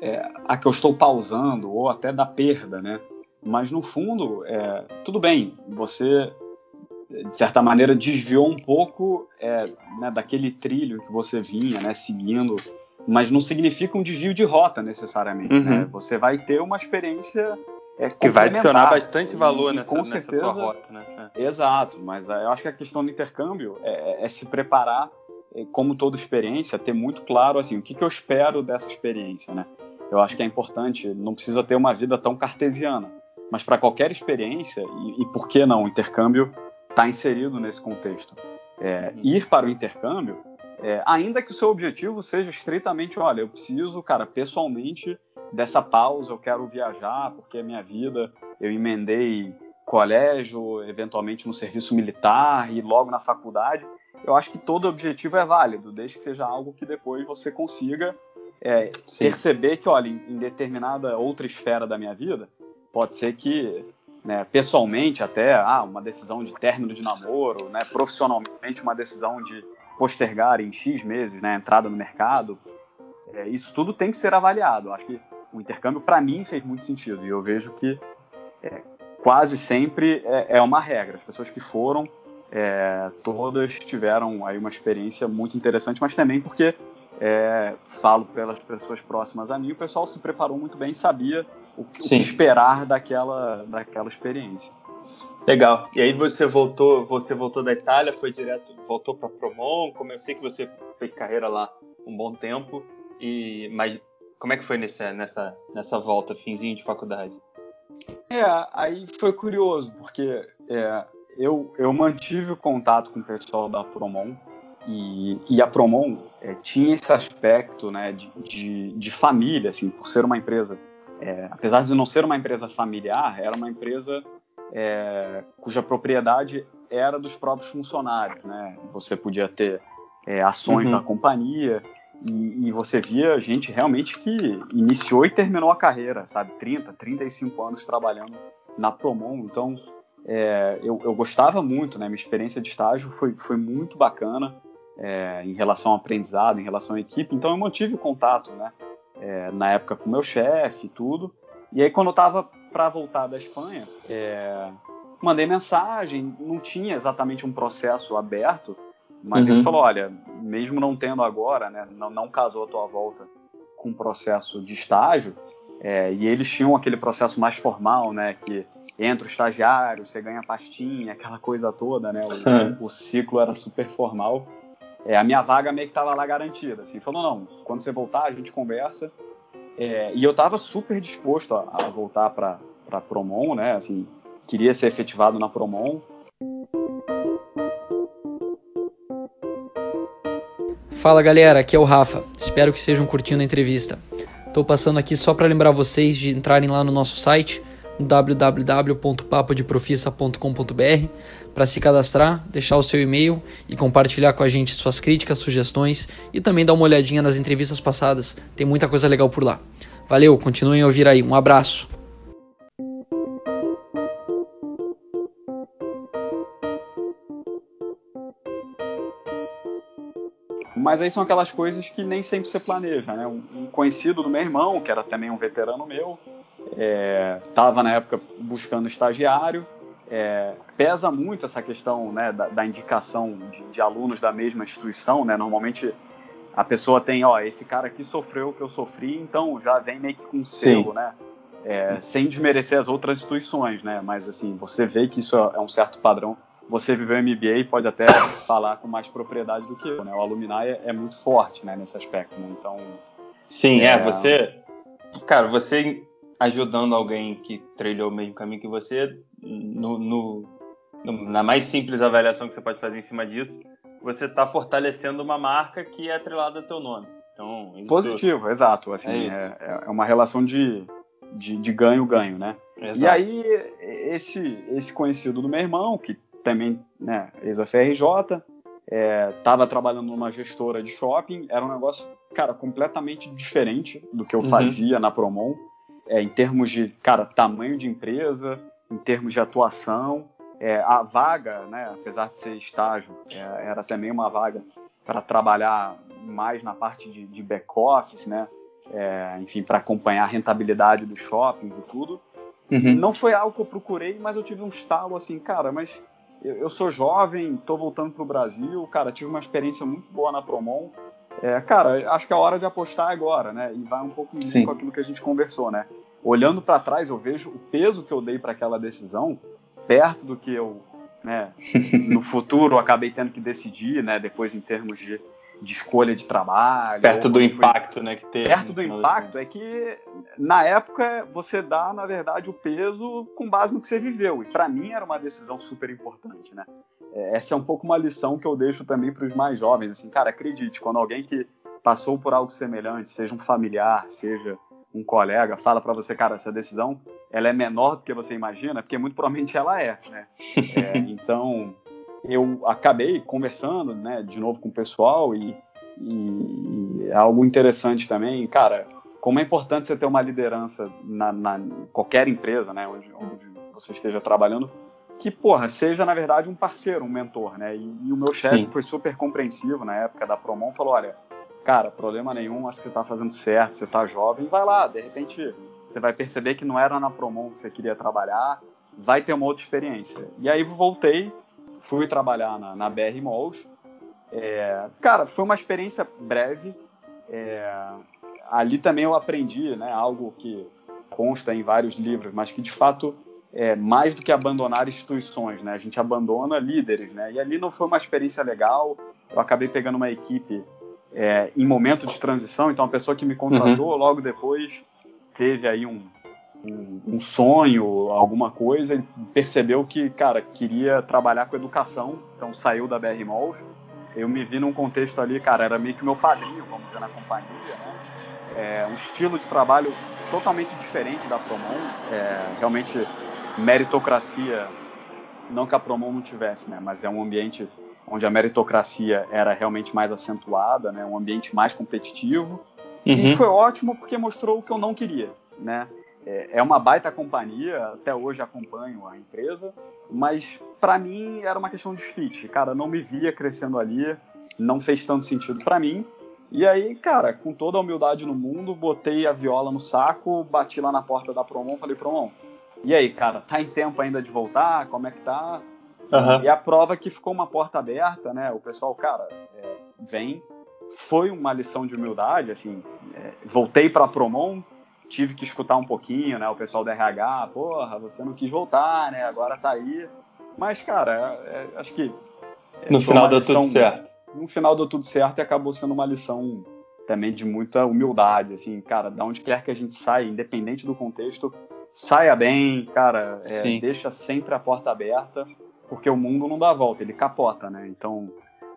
é, a que eu estou pausando ou até da perda, né? Mas no fundo, é, tudo bem, você de certa maneira desviou um pouco é, né, daquele trilho que você vinha, né, seguindo, mas não significa um desvio de rota necessariamente. Uhum. Né? Você vai ter uma experiência é, que vai adicionar bastante valor e, nessa, com certeza, nessa rota, né? É. Exato, mas é, eu acho que a questão do intercâmbio é, é se preparar, é, como toda experiência, ter muito claro assim o que, que eu espero dessa experiência, né? Eu acho que é importante, não precisa ter uma vida tão cartesiana mas para qualquer experiência, e, e, por que não, o intercâmbio está inserido nesse contexto. É, uhum. ir para o intercâmbio, é, ainda que o seu objetivo seja estritamente, olha, eu preciso, cara, pessoalmente dessa pausa, eu quero viajar porque a minha vida, eu emendei colégio, eventualmente no serviço militar e logo na faculdade, eu acho que todo objetivo é válido, desde que seja algo que depois você consiga é, perceber que, olha, em, determinada outra esfera da minha vida, Pode ser que, né, pessoalmente até, ah, uma decisão de término de namoro, né, profissionalmente uma decisão de postergar em X meses né, a entrada no mercado, é, isso tudo tem que ser avaliado. Acho que o intercâmbio, para mim, fez muito sentido. E eu vejo que é, quase sempre é, é, uma regra. As pessoas que foram é, todas tiveram aí uma experiência muito interessante, mas também porque é, falo pelas pessoas próximas a mim, o pessoal se preparou muito bem, sabia o que, o que esperar daquela, daquela experiência. Legal. E aí você voltou, você voltou da Itália, foi direto, voltou para Promon, como eu sei que você fez carreira lá um bom tempo, e mas como é que foi nessa nessa nessa volta, finzinho de faculdade? É, aí foi curioso, porque é, eu, eu mantive o contato com o pessoal da Promon, e, e a Promon é, tinha esse aspecto né, de, de, de, família, assim, por ser uma empresa, é, apesar de não ser uma empresa familiar, era uma empresa é, cuja propriedade era dos próprios funcionários. Né? Você podia ter é, ações uhum. da companhia e, e, você via gente realmente que iniciou e terminou a carreira, sabe? 30, 35 anos trabalhando na Promon. Então, é, eu, eu, gostava muito, né? Minha experiência de estágio foi, foi muito bacana é, em relação ao aprendizado, em relação à equipe. Então eu mantive contato, né? É, na época com meu chefe e tudo. E aí quando eu estava para voltar da Espanha, é, mandei mensagem. Não tinha exatamente um processo aberto, mas uhum. ele falou, olha, mesmo não tendo agora, né? Não, não casou a tua volta com um processo de estágio. É, e eles tinham aquele processo mais formal, né? Que entra o estagiário, você ganha pastinha, aquela coisa toda, né? O, uhum. o ciclo era super formal é, a minha vaga meio que estava lá garantida. Assim, falou, não, quando você voltar, a gente conversa. É, e eu estava super disposto a, a voltar para a Promon, né? Assim, queria ser efetivado na Promon. Fala galera, aqui é o Rafa. Espero que estejam curtindo a entrevista. Estou passando aqui só para lembrar vocês de entrarem lá no nosso site www.papodeprofissa.com.br para se cadastrar, deixar o seu e-mail e compartilhar com a gente suas críticas, sugestões e também dar uma olhadinha nas entrevistas passadas. Tem muita coisa legal por lá. Valeu, continuem a ouvir aí. Um abraço. Mas aí são aquelas coisas que nem sempre você planeja, né? Um conhecido do meu irmão, que era também um veterano meu, estava é, na época buscando estagiário. É, pesa muito essa questão né, da, da, indicação de, de, alunos da mesma instituição. Né? Normalmente a pessoa tem, ó, esse cara aqui sofreu o que eu sofri, então já vem meio que com selo, né? É, sem desmerecer as outras instituições, né? Mas assim, você vê que isso é um certo padrão. Você viveu MBA e pode até falar com mais propriedade do que eu, né? O alumni é, é muito forte, né? Nesse aspecto, né? Então... Sim, é, é você... Cara, você ajudando alguém que trilhou o mesmo caminho que você, no, no, no, na mais simples avaliação que você pode fazer em cima disso, você está fortalecendo uma marca que é atrelada ao teu nome. Então, isso... Positivo, exato. Assim, é, é, é, uma relação de ganho-ganho, né? Exato. E aí, esse, esse conhecido do meu irmão, que também, né, ex-FRJ, estava é, trabalhando numa gestora de shopping, era um negócio, cara, completamente diferente do que eu uhum. fazia na Promon é, em termos de, cara, tamanho de empresa, em termos de atuação. É, a vaga, né, apesar de ser estágio, é, era também uma vaga para trabalhar mais na parte de, de back-office, né? É, enfim, para acompanhar a rentabilidade dos shoppings e tudo. Uhum. Não foi algo que eu procurei, mas eu tive um estalo assim, cara, mas eu, eu sou jovem, estou voltando para o Brasil, cara, tive uma experiência muito boa na Promon, é, cara, acho que é a hora de apostar agora, né? E vai um pouco com aquilo que a gente conversou, né? Olhando para trás, eu vejo o peso que eu dei para aquela decisão perto do que eu, né, no futuro acabei tendo que decidir, né? Depois em termos de, de escolha de trabalho. Perto do impacto, foi... né? Que teve, perto do impacto é que na época você dá, na verdade, o peso com base no que você viveu. E para mim era uma decisão super importante, né? É, essa é um pouco uma lição que eu deixo também para os mais jovens. Assim, cara, acredite, quando alguém que passou por algo semelhante, seja um familiar, seja um colega, fala para você, cara, essa decisão ela é menor do que você imagina, porque muito provavelmente ela é, né? É, então, eu acabei conversando, né, de novo com o pessoal e, e é algo interessante também, cara, como é importante você ter uma liderança na, na qualquer empresa, né, onde, onde você esteja trabalhando, que, porra, seja, na verdade, um parceiro, um mentor, né? E, e o meu chefe foi super compreensivo na época da Promon, falou, olha, cara, problema nenhum, acho que você tá fazendo certo, você tá jovem, vai lá, de repente você vai perceber que não era na Promon que você queria trabalhar, vai ter uma outra experiência. E aí voltei, fui trabalhar na, na BR Malls. É, cara, foi uma experiência breve. É, ali também eu aprendi, né, algo que consta em vários livros, mas que de fato é mais do que abandonar instituições, né? A gente abandona líderes, né? E ali não foi uma experiência legal. Eu acabei pegando uma equipe é, em momento de transição, então a pessoa que me contratou uhum. logo depois teve aí um, um, um, sonho, alguma coisa, e percebeu que, cara, queria trabalhar com educação, então saiu da BR Malls. Eu me vi num contexto ali, cara, era meio que meu padrinho, vamos dizer, na companhia, né? É, um estilo de trabalho totalmente diferente da Promon, é, realmente meritocracia, não que a Promon não tivesse, né? Mas é um ambiente onde a meritocracia era realmente mais acentuada, né? Um ambiente mais competitivo. Uhum. E foi ótimo porque mostrou o que eu não queria, né? É, é uma baita companhia, até hoje acompanho a empresa, mas para mim era uma questão de fit. Cara, não me via crescendo ali, não fez tanto sentido para mim. E aí, cara, com toda a humildade no mundo, botei a viola no saco, bati lá na porta da Promon, falei, Promon, e aí, cara, tá em tempo ainda de voltar? Como é que tá? Uhum. E a prova que ficou uma porta aberta, né? O pessoal, cara, é, vem. Foi uma lição de humildade, assim. É, voltei pra Promon, tive que escutar um pouquinho, né? O pessoal da RH, porra, você não quis voltar, né? Agora tá aí. Mas, cara, é, é acho que. É, no final deu lição, tudo certo. No final deu tudo certo e acabou sendo uma lição também de muita humildade, assim, cara, da onde quer que a gente saia, independente do contexto, saia bem, cara, é, deixa sempre a porta aberta, porque o mundo não dá volta, ele capota, né? Então,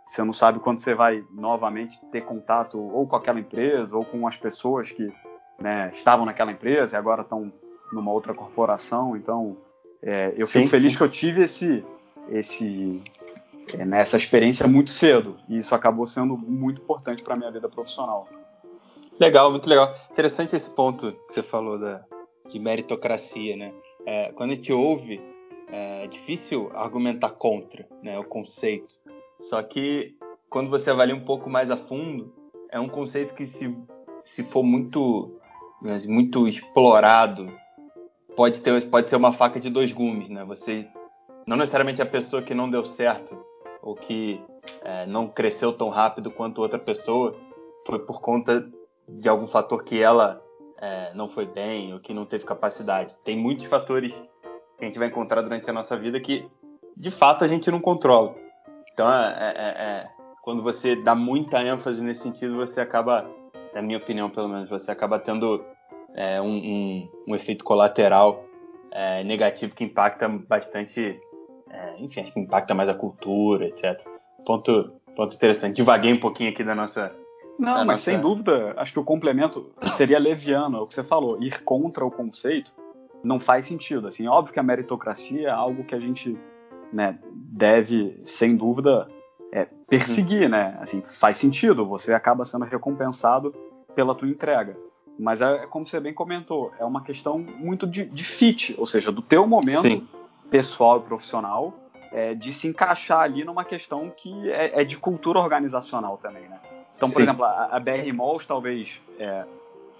você não sabe quando você vai novamente ter contato ou com aquela empresa ou com as pessoas que né, estavam naquela empresa e agora estão numa outra corporação. Então, é, eu sim, fico feliz sim. que eu tive esse, esse, é, nessa experiência muito cedo e isso acabou sendo muito importante para minha vida profissional. Legal, muito legal. Interessante esse ponto que você falou da, de meritocracia, né? É, quando a gente ouve, é difícil argumentar contra né, o conceito. Só que quando você avalia um pouco mais a fundo, é um conceito que se, se for muito, muito explorado, pode, ter, pode ser uma faca de dois gumes, né? Você, não necessariamente a pessoa que não deu certo ou que é, não cresceu tão rápido quanto outra pessoa foi por conta de algum fator que ela é, não foi bem ou que não teve capacidade. Tem muitos fatores que a gente vai encontrar durante a nossa vida que, de fato, a gente não controla. Então, é, é, é, quando você dá muita ênfase nesse sentido, você acaba, na minha opinião, pelo menos, você acaba tendo é, um, um, um, efeito colateral é, negativo que impacta bastante, enfim, acho que impacta mais a cultura, etc. Ponto, ponto interessante. Divaguei um pouquinho aqui da nossa não, mas nossa... sem dúvida, acho que o complemento seria leviano, é o que você falou. Ir contra o conceito não faz sentido. Assim, óbvio que a meritocracia é algo que a gente né, deve, sem dúvida, é, perseguir, né? Assim, faz sentido, você acaba sendo recompensado pela tua entrega. Mas é, é como você bem comentou, é uma questão muito de, de fit, ou seja, do teu momento Sim. pessoal e profissional, é, de se encaixar ali numa questão que é, é de cultura organizacional também, né? Então, por Sim. exemplo, a, a BR Malls, talvez é,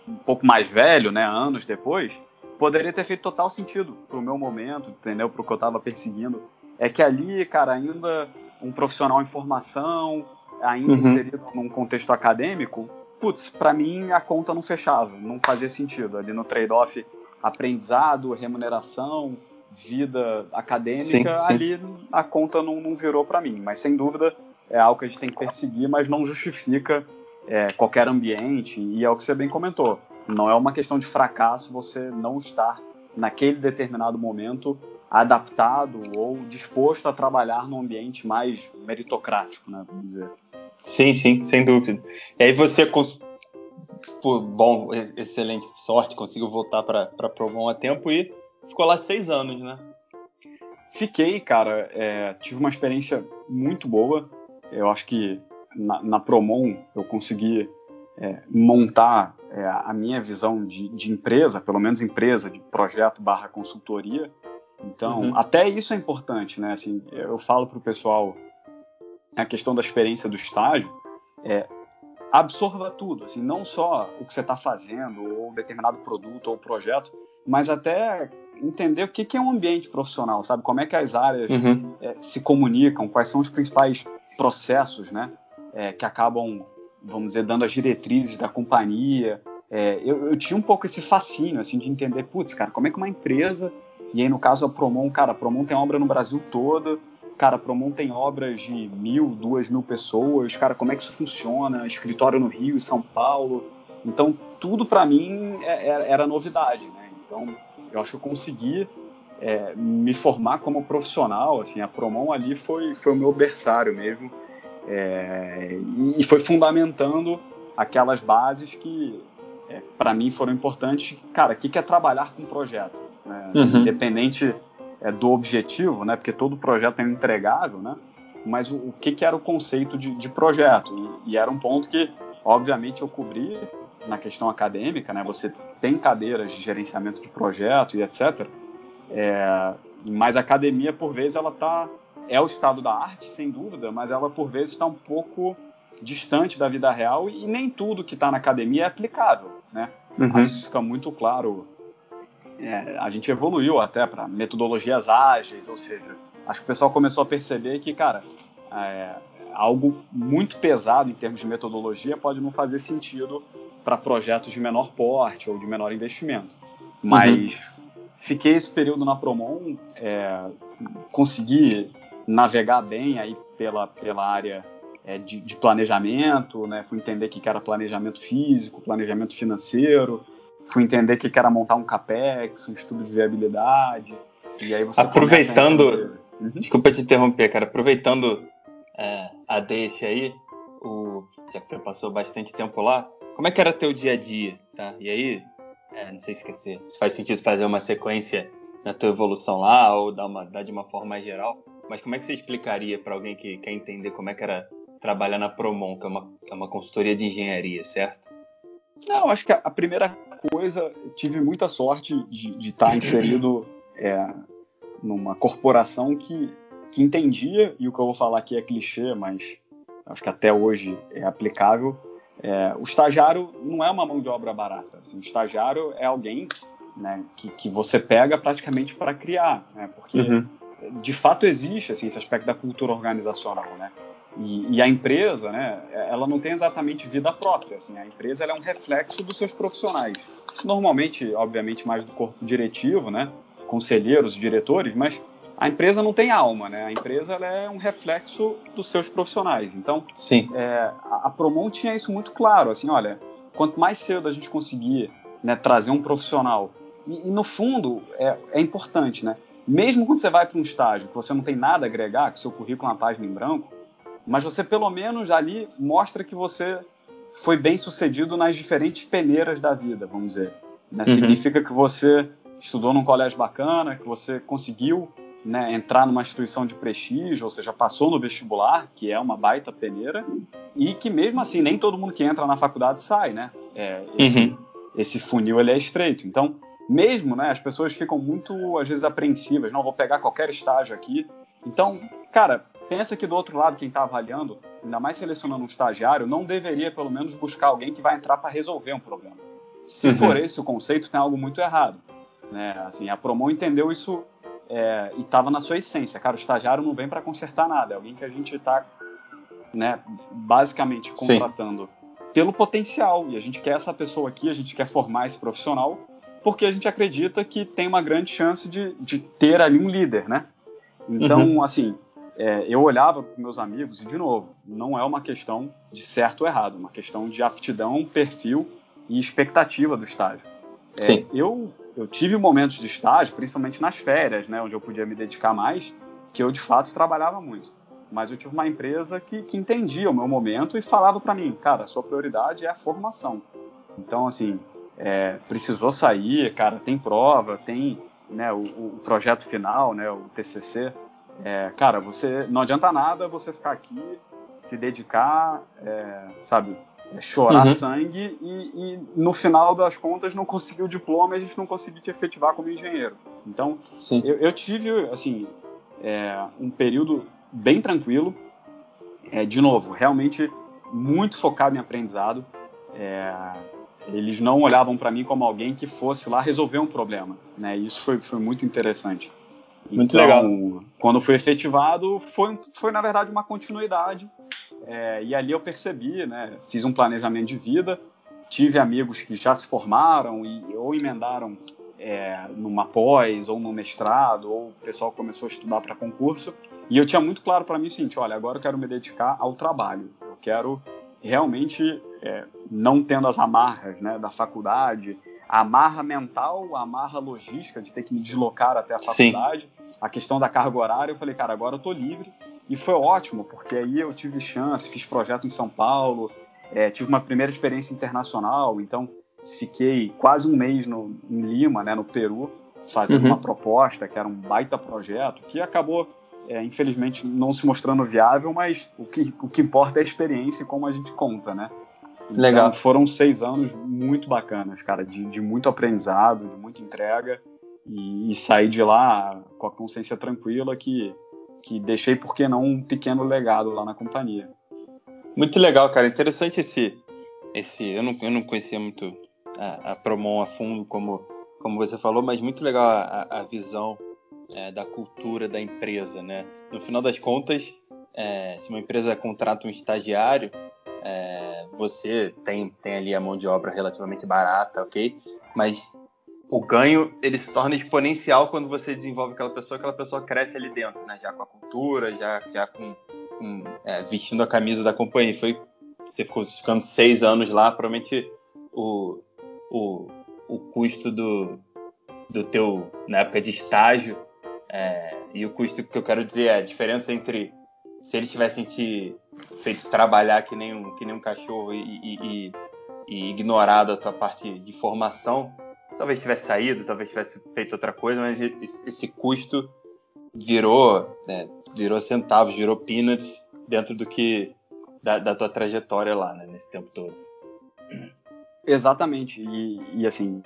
um pouco mais velho, né, anos depois, poderia ter feito total sentido pro meu momento, entendeu? Pro que eu tava perseguindo. É que ali, cara, ainda um profissional em formação, ainda uhum. inserido num contexto acadêmico, putz, para mim a conta não fechava, não fazia sentido. Ali no trade-off aprendizado, remuneração, vida acadêmica, sim, sim. ali a conta não, não virou para mim. Mas sem dúvida é algo que a gente tem que perseguir, mas não justifica é, qualquer ambiente, e é o que você bem comentou. Não é uma questão de fracasso você não estar naquele determinado momento adaptado ou disposto a trabalhar num ambiente mais meritocrático, né, vamos dizer. Sim, sim, sem dúvida. E aí você, bom, excelente sorte, conseguiu voltar para Provon a tempo e ficou lá seis anos, né? Fiquei, cara, é, tive uma experiência muito boa. Eu acho que na, na Promon eu consegui é, montar é, a minha visão de, de, empresa, pelo menos empresa, de projeto barra consultoria. Então, uhum. até isso é importante, né? Assim, eu falo para o pessoal a questão da experiência do estágio, é, absorva tudo, assim, não só o que você está fazendo, ou determinado produto ou projeto, mas até entender o que, que é um ambiente profissional, sabe? Como é que as áreas uhum. é, se comunicam, quais são os principais processos, né? É, que acabam, vamos dizer, dando as diretrizes da companhia. É, eu, eu, tinha um pouco esse fascínio, assim, de entender, putz, cara, como é que uma empresa, e aí no caso a Promon, cara, a Promon tem obra no Brasil todo, cara, a Promon tem obras de mil, duas mil pessoas, cara, como é que isso funciona? Escritório no Rio e São Paulo. Então, tudo para mim é, é, era novidade, né? Então, eu acho que eu consegui é, me formar como profissional, assim, a Promon ali foi, foi o meu berçário mesmo, é, e, foi fundamentando aquelas bases que, é, para mim, foram importantes. Cara, o que, que é trabalhar com projeto? Né? Uhum. Independente é, do objetivo, né? Porque todo projeto é entregável, né? Mas o, o que, que era o conceito de, de projeto? E, e era um ponto que, obviamente, eu cobri na questão acadêmica, né? Você tem cadeiras de gerenciamento de projeto e etc. É, mas a academia, por vezes, ela tá é o estado da arte, sem dúvida, mas ela por vezes está um pouco distante da vida real e nem tudo que está na academia é aplicável, né? Uhum. Acho isso fica muito claro. É, a gente evoluiu até para metodologias ágeis, ou seja, acho que o pessoal começou a perceber que, cara, é, algo muito pesado em termos de metodologia pode não fazer sentido para projetos de menor porte ou de menor investimento. Mas uhum. fiquei esse período na Promon, é, consegui navegar bem aí pela, pela área é, de, de, planejamento, né? fui entender que era planejamento físico, planejamento financeiro, fui entender que era montar um capex, um estudo de viabilidade. E aí você aproveitando, uhum. desculpa te interromper, cara, aproveitando é, a deixa aí, o, já que você passou bastante tempo lá, como é que era teu dia a dia, tá? E aí, é, não sei se, se faz sentido fazer uma sequência na tua evolução lá ou dar, uma, dar de uma forma mais geral, mas como é que você explicaria para alguém que quer entender como é que era trabalhar na Promon, que é uma, que é uma consultoria de engenharia, certo? Não, acho que a, a primeira coisa, tive muita sorte de, estar inserido é, numa corporação que, que entendia, e o que eu vou falar aqui é clichê, mas acho que até hoje é aplicável, é, o estagiário não é uma mão de obra barata. Assim, o estagiário é alguém né, que, que você pega praticamente para criar, né, porque uhum. de fato existe assim, esse aspecto da cultura organizacional. Né, e, e, a empresa, né, ela não tem exatamente vida própria. Assim, a empresa é um reflexo dos seus profissionais. Normalmente, obviamente, mais do corpo diretivo, né, conselheiros, diretores, mas a empresa não tem alma, né? A empresa é um reflexo dos seus profissionais. Então, Sim. É, a, Promon tinha isso muito claro, assim, olha, quanto mais cedo a gente conseguir né, trazer um profissional, e, e no fundo é, é, importante, né? Mesmo quando você vai para um estágio que você não tem nada a agregar, que seu currículo é uma página em branco, mas você pelo menos ali mostra que você foi bem sucedido nas diferentes peneiras da vida, vamos dizer. Né? Uhum. Significa que você estudou num colégio bacana, que você conseguiu né, entrar numa instituição de prestígio, ou seja, passou no vestibular, que é uma baita peneira, e que mesmo assim nem todo mundo que entra na faculdade sai, né? É, esse, uhum. esse, funil ele é estreito. Então, mesmo, né, as pessoas ficam muito às vezes apreensivas, não vou pegar qualquer estágio aqui. Então, cara, pensa que do outro lado quem está avaliando, ainda mais selecionando um estagiário, não deveria pelo menos buscar alguém que vai entrar para resolver um problema. Se uhum. for esse o conceito, tem algo muito errado. Né? Assim, a Promon entendeu isso é, e estava na sua essência. Cara, o estagiário não vem para consertar nada, é alguém que a gente está né, basicamente contratando Sim. pelo potencial. E a gente quer essa pessoa aqui, a gente quer formar esse profissional, porque a gente acredita que tem uma grande chance de, de ter ali um líder, né? Então, uhum. assim, é, eu olhava para meus amigos, e de novo, não é uma questão de certo ou errado, é uma questão de aptidão, perfil e expectativa do estágio. É, eu eu tive momentos de estágio, principalmente nas férias, né, onde eu podia me dedicar mais, que eu de fato trabalhava muito. Mas eu tive uma empresa que, que entendia o meu momento e falava para mim, cara, a sua prioridade é a formação. Então, assim, é, precisou sair, cara, tem prova, tem né, o, o, projeto final, né, o TCC. É, cara, você não adianta nada você ficar aqui, se dedicar, é, sabe, chorar uhum. sangue e, e, no final das contas não conseguir o diploma e a gente não conseguir te efetivar como engenheiro. Então, eu, eu, tive, assim, é, um período bem tranquilo, é, de novo, realmente muito focado em aprendizado. É, eles não olhavam para mim como alguém que fosse lá resolver um problema, né? Isso foi, foi muito interessante. Muito então, legal. Quando foi efetivado, foi, foi na verdade uma continuidade. É, e ali eu percebi, né? Fiz um planejamento de vida, tive amigos que já se formaram e ou emendaram é, numa pós ou num mestrado, ou o pessoal começou a estudar para concurso. E eu tinha muito claro para mim o seguinte: olha, agora eu quero me dedicar ao trabalho. Eu quero realmente, é, não tendo as amarras né, da faculdade, a amarra mental, a amarra logística de ter que me deslocar até a faculdade, Sim. a questão da carga horária, eu falei, cara, agora eu tô livre. E foi ótimo, porque aí eu tive chance, fiz projeto em São Paulo, é, tive uma primeira experiência internacional, então fiquei quase um mês no, em Lima, né, no Peru, fazendo uhum. uma proposta que era um baita projeto, que acabou, é, infelizmente, não se mostrando viável, mas o que, o que importa é a experiência e como a gente conta, né? Então, Legal. Foram seis anos muito bacanas, cara, de, de muito aprendizado, de muita entrega, e, e sair de lá com a consciência tranquila que, que deixei, por que não, um pequeno legado lá na companhia. Muito legal, cara. Interessante esse. esse eu, não, eu não conhecia muito a, a Promon a fundo, como, como você falou, mas muito legal a, a visão é, da cultura da empresa, né? No final das contas, é, se uma empresa contrata um estagiário, é, você tem, tem ali a mão de obra relativamente barata, ok? Mas o ganho ele se torna exponencial quando você desenvolve aquela pessoa, aquela pessoa cresce ali dentro, né? Já com a cultura, já, já com, com é, vestindo a camisa da companhia. Foi você ficou ficando seis anos lá, provavelmente o, o, o custo do, do teu na época de estágio é, e o custo que eu quero dizer é a diferença entre se eles tivessem te feito trabalhar que nem um, que nem um cachorro e, e, e, e ignorado a tua parte de formação, talvez tivesse saído, talvez tivesse feito outra coisa, mas esse, custo virou né, virou centavos, virou peanuts dentro do que da, da tua trajetória lá, né, nesse tempo todo. Exatamente. E, e assim,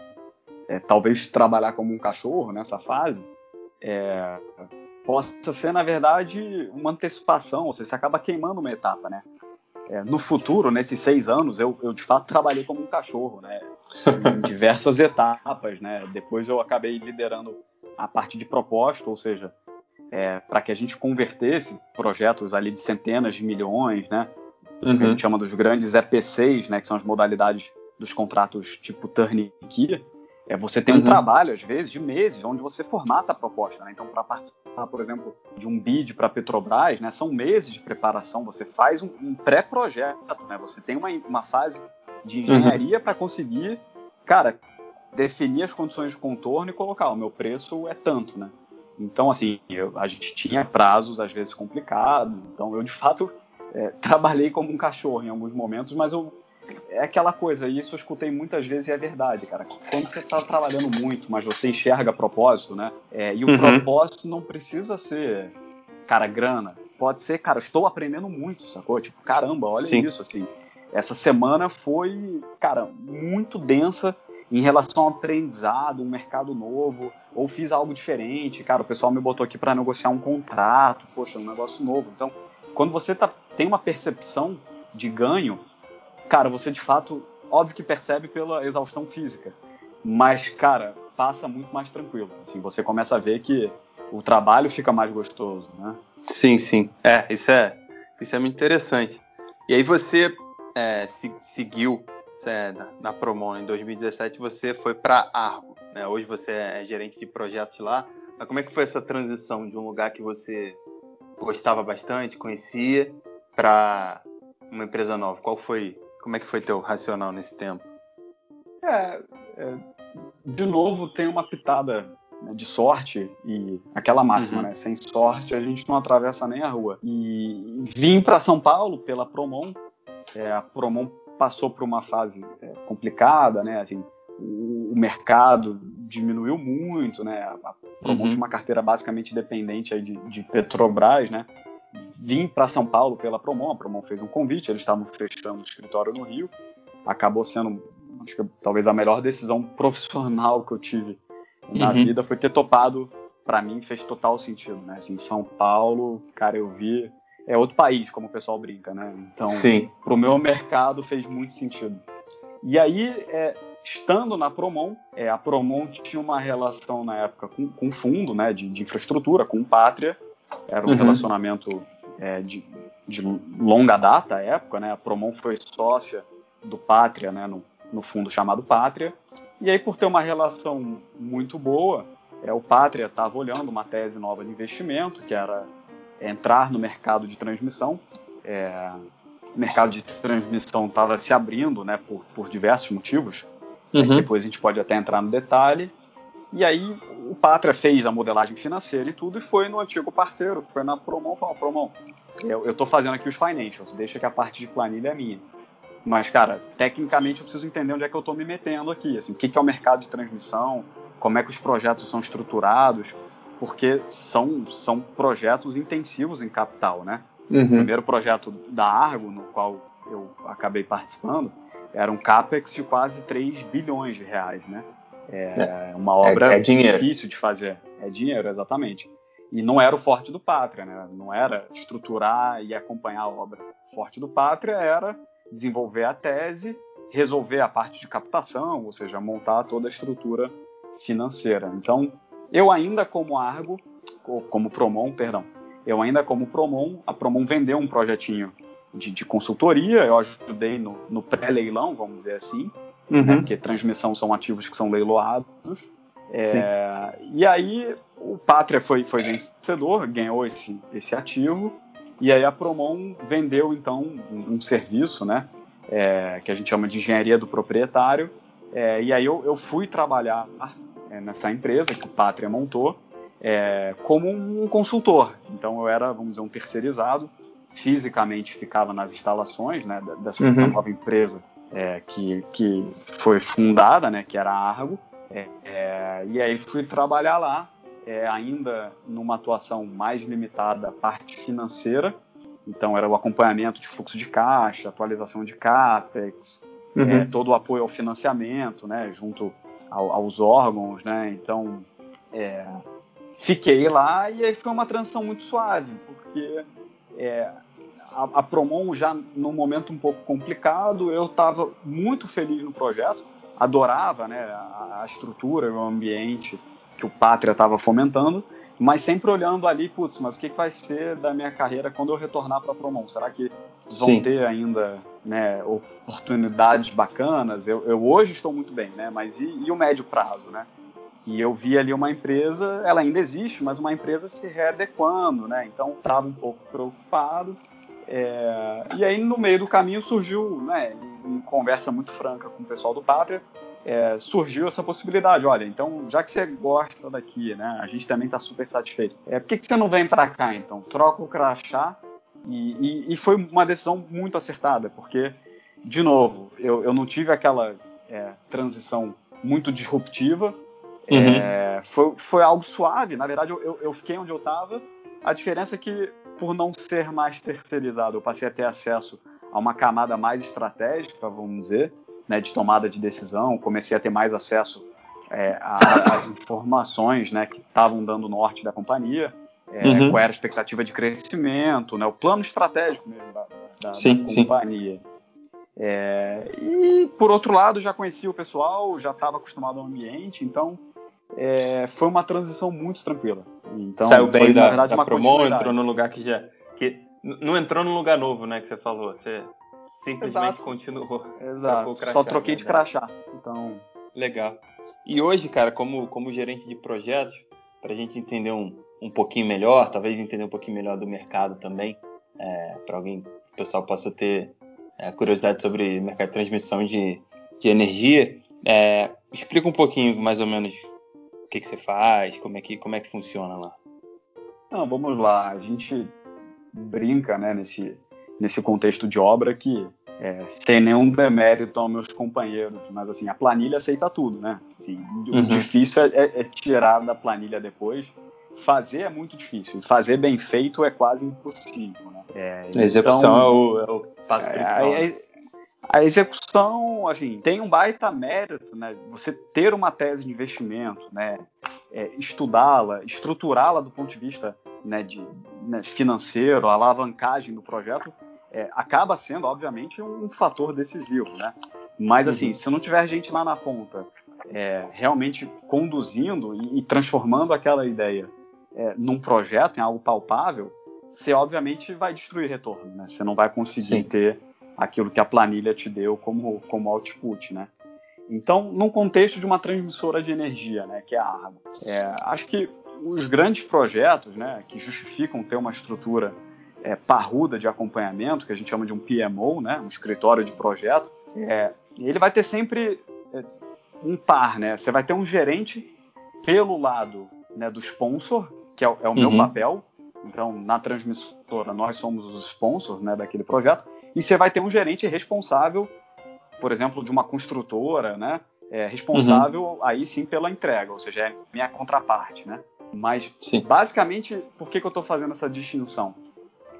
é, talvez trabalhar como um cachorro nessa fase é, possa ser, na verdade, uma antecipação, ou seja, você acaba queimando uma etapa, né? É, no futuro, nesses seis anos, eu, eu, de fato trabalhei como um cachorro, né? Em diversas etapas, né? Depois eu acabei liderando a parte de proposta, ou seja, é, para que a gente convertesse projetos ali de centenas de milhões, né? Uhum. Que a gente chama dos grandes EPCs, né? Que são as modalidades dos contratos tipo turnkey, é você tem um uhum. trabalho, às vezes, de meses, onde você formata a proposta. Né? Então, para participar, por exemplo, de um bid para a Petrobras, né, são meses de preparação. Você faz um, um pré-projeto, né? você tem uma, uma fase de engenharia uhum. para conseguir, cara, definir as condições de contorno e colocar, o meu preço é tanto, né? Então, assim, eu, a gente tinha prazos, às vezes, complicados. Então, eu, de fato, é, trabalhei como um cachorro em alguns momentos, mas eu é aquela coisa, e isso eu escutei muitas vezes e é verdade, cara. Quando você está trabalhando muito, mas você enxerga propósito, né? É, e o uhum. propósito não precisa ser, cara, grana. Pode ser, cara, estou aprendendo muito, sacou? Tipo, caramba, olha Sim. isso, assim. Essa semana foi, cara, muito densa em relação ao aprendizado, um mercado novo, ou fiz algo diferente, cara, o pessoal me botou aqui para negociar um contrato, poxa, um negócio novo. Então, quando você tá, tem uma percepção de ganho, cara, você de fato, óbvio que percebe pela exaustão física, mas, cara, passa muito mais tranquilo. Assim, você começa a ver que o trabalho fica mais gostoso, né? Sim, sim. É, isso é, isso é muito interessante. E aí você é, se, seguiu é, na, na Promon em 2017, você foi para Argo. Né? Hoje você é gerente de projetos lá. Mas como é que foi essa transição de um lugar que você gostava bastante, conhecia, para uma empresa nova? Qual foi como é que foi teu racional nesse tempo? É, é de novo tem uma pitada né, de sorte e aquela máxima, uhum. né? Sem sorte a gente não atravessa nem a rua. E vim para São Paulo pela Promon. É, a Promon passou por uma fase é, complicada, né? Assim, o, o, mercado diminuiu muito, né? A Promon uhum. tinha uma carteira basicamente dependente aí de, de Petrobras, né? Vim para São Paulo pela Promon, a Promon fez um convite, eles estavam fechando o escritório no Rio, acabou sendo, acho que talvez a melhor decisão profissional que eu tive na uhum. vida foi ter topado, para mim fez total sentido, né? Assim, São Paulo, cara, eu vi, é outro país, como o pessoal brinca, né? Então, Sim. pro meu mercado fez muito sentido. E aí, é, estando na Promon, é, a Promon tinha uma relação na época com, com fundo né, de, de, infraestrutura, com Pátria, era um uhum. relacionamento é, de, de, longa data à época, né? A Promon foi sócia do Pátria, né, no, no fundo chamado Pátria, e aí por ter uma relação muito boa, é, o Pátria estava olhando uma tese nova de investimento, que era entrar no mercado de transmissão. É, o mercado de transmissão estava se abrindo né, por, por diversos motivos. Uhum. Depois a gente pode até entrar no detalhe. E aí o Pátria fez a modelagem financeira e tudo, e foi no antigo parceiro, foi na Promon, falou, Promon, eu estou fazendo aqui os financials, deixa que a parte de planilha é minha. Mas, cara, tecnicamente eu preciso entender onde é que eu estou me metendo aqui, assim, o que, que é o mercado de transmissão, como é que os projetos são estruturados, porque são, são projetos intensivos em capital, né? Uhum. O primeiro projeto da Argo, no qual eu acabei participando, era um capex de quase 3 bilhões de reais, né? É, é uma obra é, é difícil de fazer. É dinheiro, exatamente. E não era o forte do Pátria, né? Não era estruturar e acompanhar a obra. O forte do Pátria era desenvolver a tese, resolver a parte de captação, ou seja, montar toda a estrutura financeira. Então, eu ainda como Argo, como Promon, perdão, eu ainda como Promon, a Promon vendeu um projetinho de, de consultoria, eu ajudei no, no pré-leilão, vamos dizer assim, uhum. né, porque transmissão são ativos que são leiloados. É, e aí o Pátria foi, foi vencedor, ganhou esse, esse ativo, e aí a Promon vendeu então um, um serviço, né, é, que a gente chama de engenharia do proprietário, é, e aí eu, eu fui trabalhar é, nessa empresa que o Pátria montou é, como um consultor. Então eu era, vamos dizer, um terceirizado, fisicamente ficava nas instalações né, dessa uhum. nova empresa é, que, que foi fundada, né, que era a Argo, é, é, e aí fui trabalhar lá, é, ainda numa atuação mais limitada parte financeira, então era o acompanhamento de fluxo de caixa, atualização de CAPEX, uhum. todo o apoio ao financiamento, né, junto ao, aos órgãos, né? Então, é, fiquei lá e aí foi uma transição muito suave, porque é, a, a, Promon já num momento um pouco complicado, eu estava muito feliz no projeto, adorava né, a, a estrutura, o ambiente que o Pátria estava fomentando, mas sempre olhando ali, putz, mas o que, que vai ser da minha carreira quando eu retornar para a Promon? Será que vão Sim. ter ainda né, oportunidades bacanas? Eu, eu, hoje estou muito bem, né? Mas e, e, o médio prazo, né? E eu vi ali uma empresa, ela ainda existe, mas uma empresa se readequando, né? Então estava um pouco preocupado. É, e aí no meio do caminho surgiu, né, em conversa muito franca com o pessoal do Pátria, é, surgiu essa possibilidade. Olha, então, já que você gosta daqui, né, a gente também está super satisfeito. É, por que, que você não vem para cá, então? Troca o crachá. E, e, e, foi uma decisão muito acertada, porque, de novo, eu, eu não tive aquela é, transição muito disruptiva. Uhum. É, foi, foi algo suave. Na verdade, eu, eu fiquei onde eu estava. A diferença é que, por não ser mais terceirizado, eu passei a ter acesso a uma camada mais estratégica, vamos dizer né, de tomada de decisão, comecei a ter mais acesso é, às informações né, que estavam dando norte da companhia, é, uhum. qual era a expectativa de crescimento, né, o plano estratégico mesmo da, da, sim, da companhia. É, e, por outro lado, já conhecia o pessoal, já estava acostumado ao ambiente, então é, foi uma transição muito tranquila. Então, Saiu bem foi, da, verdade, da Promo, entrou num lugar que já... Que não entrou num lugar novo, né, que você falou. Você simplesmente Exato. continuou. Exato. Crachá, Só troquei de crachá. Então. Legal. E hoje, cara, como, como gerente de projetos, para a gente entender um, um pouquinho melhor, talvez entender um pouquinho melhor do mercado também, é, para alguém, o pessoal possa ter é, curiosidade sobre mercado de transmissão de, de energia, é, explica um pouquinho mais ou menos o que, que você faz, como é que, como é que funciona lá. Não, vamos lá. A gente brinca né, nesse, nesse contexto de obra que é, sem nenhum demérito aos meus companheiros, mas assim, a planilha aceita tudo, né? Assim, uhum. O difícil é, é, é, tirar da planilha depois. Fazer é muito difícil, fazer bem feito é quase impossível. Né? É, a execução então, é, o, é o passo é, principal. A, a, execução, assim, tem um baita mérito, né? Você ter uma tese de investimento, né? É, estudá-la, estruturá-la do ponto de vista né, de, né, financeiro, alavancagem do projeto, é, acaba sendo, obviamente, um, fator decisivo, né? Mas assim, uhum. se não tiver gente lá na ponta é, realmente conduzindo e, e, transformando aquela ideia é, num projeto, em algo palpável, você obviamente vai destruir retorno, né? Você não vai conseguir Sim. ter aquilo que a planilha te deu como, como output, né? Então, num contexto de uma transmissora de energia, né, que é a Argo, é, acho que os grandes projetos, né, que justificam ter uma estrutura é, parruda de acompanhamento, que a gente chama de um PMO, né, um escritório de projeto, é, ele vai ter sempre é, um par, né? Você vai ter um gerente pelo lado né, do sponsor, que é, é o meu uhum. papel. Então, na transmissora, nós somos os sponsors né, daquele projeto. E você vai ter um gerente responsável, por exemplo, de uma construtora, né? É, responsável uhum. aí sim pela entrega, ou seja, é minha contraparte, né? Mas, sim. basicamente, por que, que eu estou fazendo essa distinção?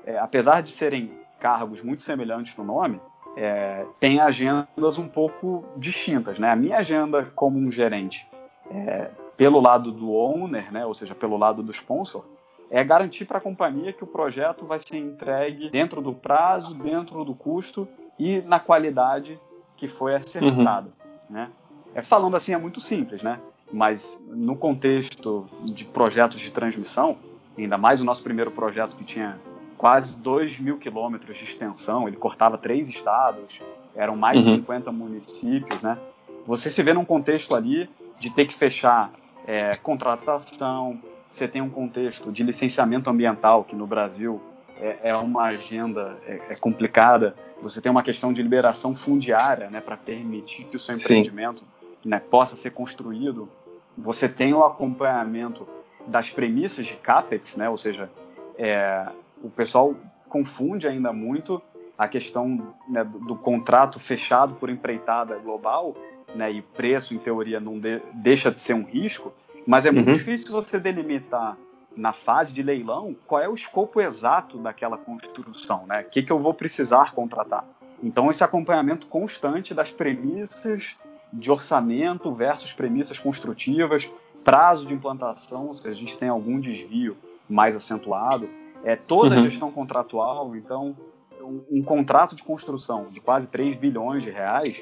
É, apesar de serem cargos muito semelhantes no nome, é, tem agendas um pouco distintas, né? A minha agenda como um gerente, é, pelo lado do owner, né? Ou seja, pelo lado do sponsor, é garantir para a companhia que o projeto vai ser entregue dentro do prazo, dentro do custo e na qualidade que foi acertada, uhum. né? É, falando assim é muito simples, né? Mas no contexto de projetos de transmissão, ainda mais o nosso primeiro projeto que tinha quase 2 mil quilômetros de extensão, ele cortava três estados, eram mais uhum. de 50 municípios, né? Você se vê num contexto ali de ter que fechar é, contratação, você tem um contexto de licenciamento ambiental, que no Brasil é, é uma agenda é, é, complicada, você tem uma questão de liberação fundiária, né, para permitir que o seu empreendimento né, possa ser construído, você tem o acompanhamento das premissas de CAPEX, né, ou seja, é, o pessoal confunde ainda muito a questão né, do, do, contrato fechado por empreitada global, né, e preço, em teoria, não de, deixa de ser um risco, mas é muito uhum. difícil você delimitar na fase de leilão qual é o escopo exato daquela construção, né? O que, que eu vou precisar contratar. Então, esse acompanhamento constante das premissas de orçamento versus premissas construtivas, prazo de implantação, se a gente tem algum desvio mais acentuado, é toda uhum. a gestão contratual. Então, um, um, contrato de construção de quase 3 bilhões de reais,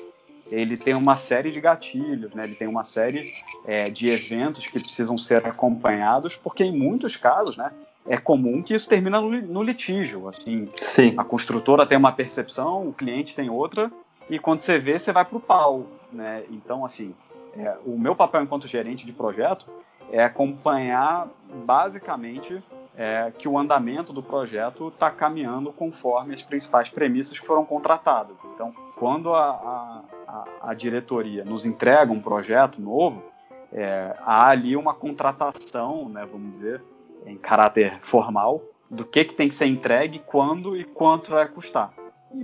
ele tem uma série de gatilhos, né? ele tem uma série é, de eventos que precisam ser acompanhados, porque em muitos casos né, é comum que isso termina no, no litígio. Assim, Sim. A construtora tem uma percepção, o cliente tem outra, e quando você vê, você vai para o pau. Né? Então, assim, é, o meu papel enquanto gerente de projeto é acompanhar basicamente é, que o andamento do projeto está caminhando conforme as principais premissas que foram contratadas. Então, quando a, a, a diretoria nos entrega um projeto novo, é, há ali uma contratação, né, vamos dizer, em caráter formal, do que, que tem que ser entregue, quando e quanto vai custar.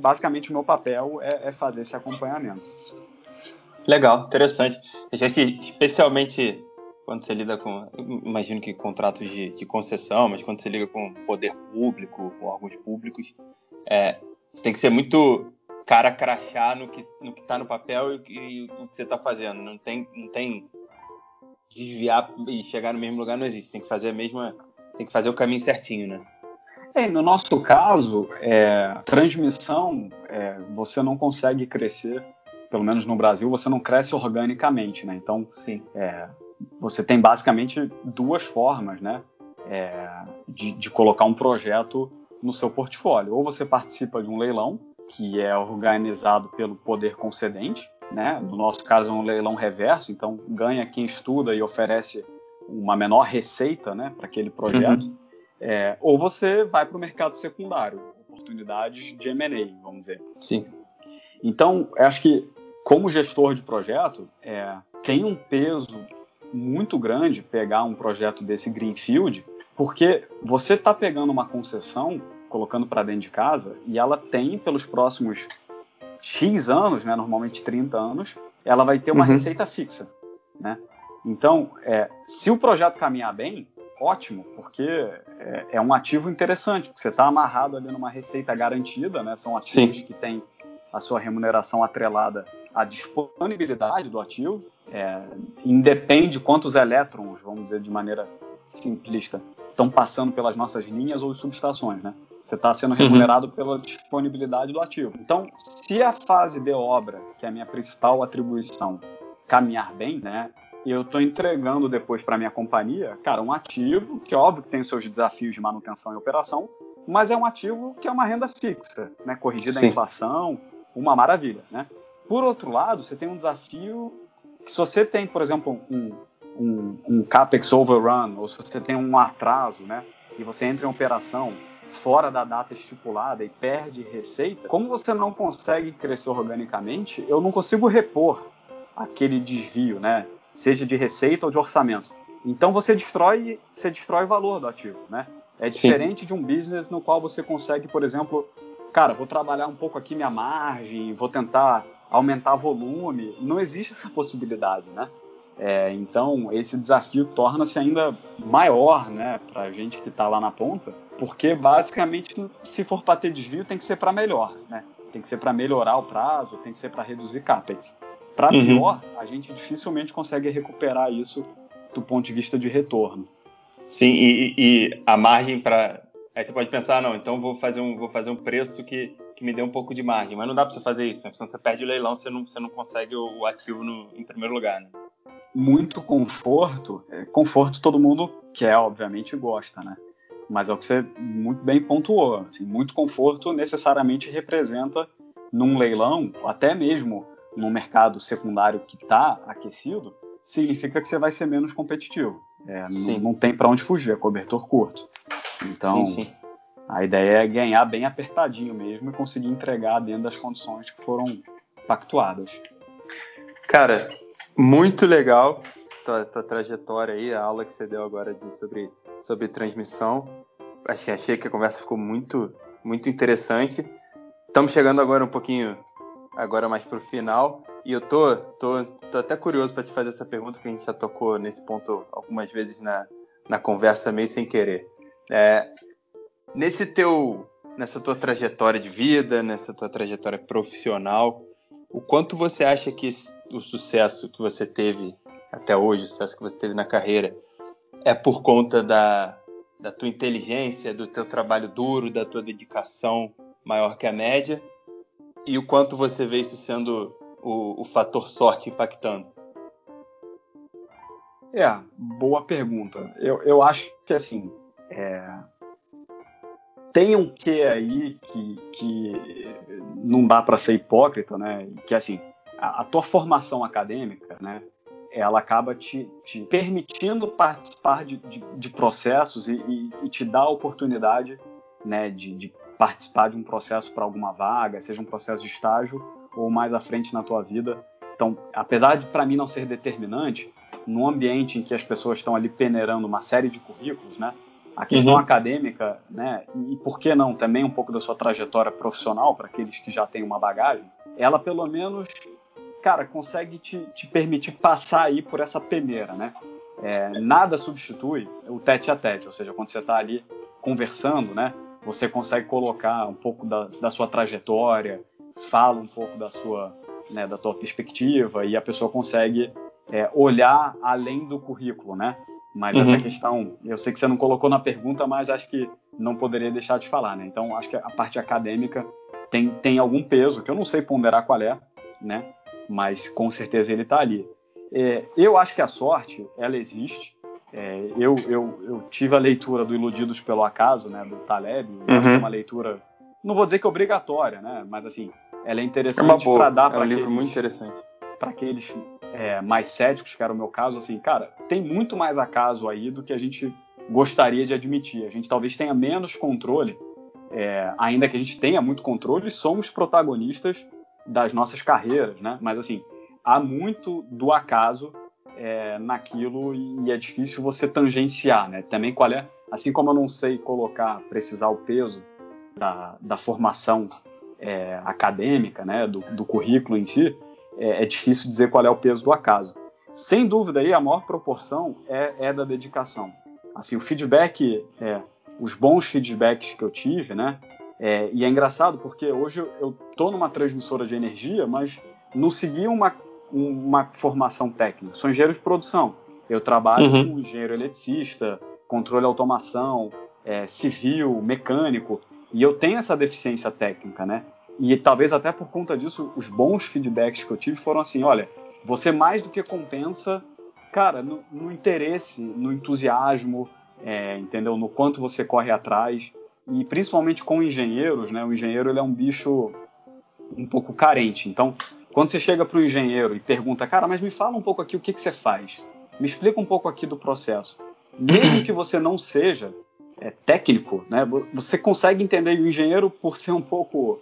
Basicamente, o meu papel é, é fazer esse acompanhamento. Legal, interessante. Eu que, especialmente quando você lida com, imagino que contratos de, de, concessão, mas quando você liga com poder público, com órgãos públicos, é, você tem que ser muito cara crachá no que no que está no papel e, e, o que você está fazendo. Não tem, não tem desviar e chegar no mesmo lugar não existe. Tem que fazer a mesma, tem que fazer o caminho certinho, né? É, no nosso caso, é, transmissão, é, você não consegue crescer, pelo menos no Brasil, você não cresce organicamente, né? Então, Sim. É, você tem basicamente duas formas né, é, de, de, colocar um projeto no seu portfólio. Ou você participa de um leilão, que é organizado pelo poder concedente, né? no nosso caso é um leilão reverso, então ganha quem estuda e oferece uma menor receita né, para aquele projeto. Uhum. É, ou você vai para o mercado secundário, oportunidades de M&A, vamos dizer. Sim. Então, acho que como gestor de projeto, é, tem um peso muito grande pegar um projeto desse Greenfield, porque você está pegando uma concessão, colocando para dentro de casa, e ela tem pelos próximos X anos, né, normalmente 30 anos, ela vai ter uma uhum. receita fixa. Né? Então, é, se o projeto caminhar bem, ótimo, porque é, é um ativo interessante, porque você está amarrado ali numa receita garantida, né? são ativos Sim. que têm a sua remuneração atrelada à disponibilidade do ativo, é, independe quantos elétrons, vamos dizer de maneira simplista, estão passando pelas nossas linhas ou subestações, né? Você está sendo uhum. remunerado uhum. pela disponibilidade do ativo. Então, se a fase de obra, que é a minha principal atribuição, caminhar bem, né? eu estou entregando depois para minha companhia, cara, um ativo que óbvio que tem seus desafios de manutenção e operação, mas é um ativo que é uma renda fixa, né? Corrigida Sim. a inflação, uma maravilha, né? Por outro lado, você tem um desafio que se você tem, por exemplo, um, um, um capex overrun, ou se você tem um atraso, né? E você entra em operação fora da data estipulada e perde receita, como você não consegue crescer organicamente, eu não consigo repor aquele desvio, né? Seja de receita ou de orçamento. Então você destrói, você destrói o valor do ativo, né? É diferente Sim. de um business no qual você consegue, por exemplo, cara, vou trabalhar um pouco aqui minha margem, vou tentar aumentar volume. Não existe essa possibilidade, né? É, então, esse desafio torna-se ainda maior né, para a gente que está lá na ponta, porque basicamente, se for para ter desvio, tem que ser para melhor. Né? Tem que ser para melhorar o prazo, tem que ser para reduzir capex. Para uhum. pior, a gente dificilmente consegue recuperar isso do ponto de vista de retorno. Sim, e, e a margem para. Aí você pode pensar, não, então vou fazer um, vou fazer um preço que, que me dê um pouco de margem. Mas não dá para você fazer isso, né? Porque senão você perde o leilão, você não, você não consegue o, ativo no, em primeiro lugar. Né? muito conforto, é, conforto todo mundo quer, obviamente gosta, né? Mas é o que você muito bem pontuou. Assim, muito conforto necessariamente representa num leilão, até mesmo no mercado secundário que está aquecido, significa que você vai ser menos competitivo. É, não, não, tem para onde fugir, é cobertor curto. Então, sim, sim. A ideia é ganhar bem apertadinho mesmo e conseguir entregar dentro das condições que foram pactuadas. Cara, muito legal tua, tua, trajetória aí, a aula que você deu agora de, sobre, sobre transmissão. Achei, achei que a conversa ficou muito, muito interessante. Estamos chegando agora um pouquinho, agora mais para o final. E eu tô, tô, tô até curioso para te fazer essa pergunta, que a gente já tocou nesse ponto algumas vezes na, na conversa, meio sem querer. É, nesse teu, nessa tua trajetória de vida, nessa tua trajetória profissional, o quanto você acha que o sucesso que você teve até hoje, o sucesso que você teve na carreira, é por conta da, da tua inteligência, do teu trabalho duro, da tua dedicação maior que a média? E o quanto você vê isso sendo o, o fator sorte impactando? É, boa pergunta. Eu, eu acho que assim, é, tem um quê aí que, que não dá para ser hipócrita, né? Que assim, a, a tua formação acadêmica, né, ela acaba te, te permitindo participar de, de, de processos e, e, e, te dá a oportunidade né, de, de participar de um processo para alguma vaga, seja um processo de estágio ou mais à frente na tua vida. Então, apesar de para mim não ser determinante, no ambiente em que as pessoas estão ali peneirando uma série de currículos, né, a questão uhum. acadêmica, né, e por que não também um pouco da sua trajetória profissional para aqueles que já têm uma bagagem, ela pelo menos cara, consegue te, te permitir passar aí por essa peneira, né? É, nada substitui o tete a tete, ou seja, quando você está ali conversando, né? Você consegue colocar um pouco da, da sua trajetória, fala um pouco da sua, né, da tua perspectiva e a pessoa consegue é, olhar além do currículo, né? Mas uhum. essa questão, eu sei que você não colocou na pergunta, mas acho que não poderia deixar de falar, né? Então, acho que a parte acadêmica tem, tem algum peso, que eu não sei ponderar qual é, né? mas com certeza ele está ali. É, eu acho que a sorte, ela existe. É, eu, eu, eu, tive a leitura do Iludidos pelo Acaso, né, do Taleb, uhum. acho que é uhum. uma leitura, não vou dizer que é obrigatória, né, mas assim, ela é interessante é para dar para é um livro muito interessante. Para aqueles é, mais céticos, que era o meu caso, assim, cara, tem muito mais acaso aí do que a gente gostaria de admitir. A gente talvez tenha menos controle, é, ainda que a gente tenha muito controle, somos protagonistas das nossas carreiras, né? Mas assim, há muito do acaso é, naquilo e é difícil você tangenciar, né? Também qual é, assim como eu não sei colocar, precisar o peso da, da formação é, acadêmica, né? Do, do, currículo em si, é, é, difícil dizer qual é o peso do acaso. Sem dúvida aí a maior proporção é, é da dedicação. Assim, o feedback, é, os bons feedbacks que eu tive, né? É, e é engraçado porque hoje eu estou numa transmissora de energia, mas não segui uma, uma formação técnica. Sou engenheiro de produção. Eu trabalho uhum. com engenheiro eletricista, controle automação, é, civil, mecânico, e eu tenho essa deficiência técnica, né? E talvez até por conta disso, os bons feedbacks que eu tive foram assim: olha, você mais do que compensa, cara, no, no interesse, no entusiasmo, é, entendeu? No quanto você corre atrás. E principalmente com engenheiros, né? O engenheiro ele é um bicho um pouco carente. Então, quando você chega para o engenheiro e pergunta, cara, mas me fala um pouco aqui o que, que você faz, me explica um pouco aqui do processo. Mesmo que você não seja é, técnico, né? Você consegue entender o engenheiro, por ser um pouco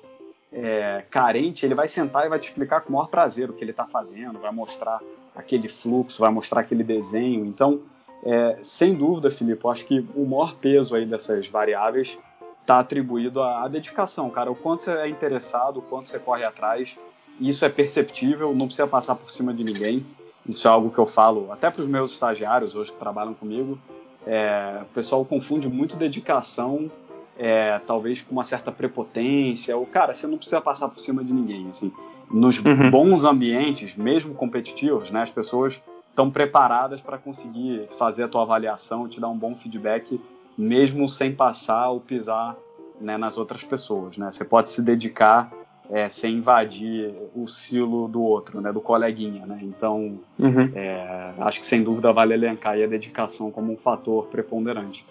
é, carente, ele vai sentar e vai te explicar com o maior prazer o que ele está fazendo, vai mostrar aquele fluxo, vai mostrar aquele desenho. Então, é, sem dúvida, Felipe, eu acho que o maior peso aí dessas variáveis está atribuído à, à, dedicação, cara. O quanto você é interessado, o quanto você corre atrás, isso é perceptível, não precisa passar por cima de ninguém. Isso é algo que eu falo até para os meus estagiários hoje que trabalham comigo. É, o pessoal confunde muito dedicação, é, talvez com uma certa prepotência. Ou, cara, você não precisa passar por cima de ninguém. Assim, nos uhum. bons ambientes, mesmo competitivos, né, as pessoas estão preparadas para conseguir fazer a tua avaliação, te dar um bom feedback, mesmo sem passar ou pisar né, nas outras pessoas. Né? Você pode se dedicar é, sem invadir o silo do outro, né, do coleguinha. Né? Então, uhum. é, acho que sem dúvida vale elencar a dedicação como um fator preponderante.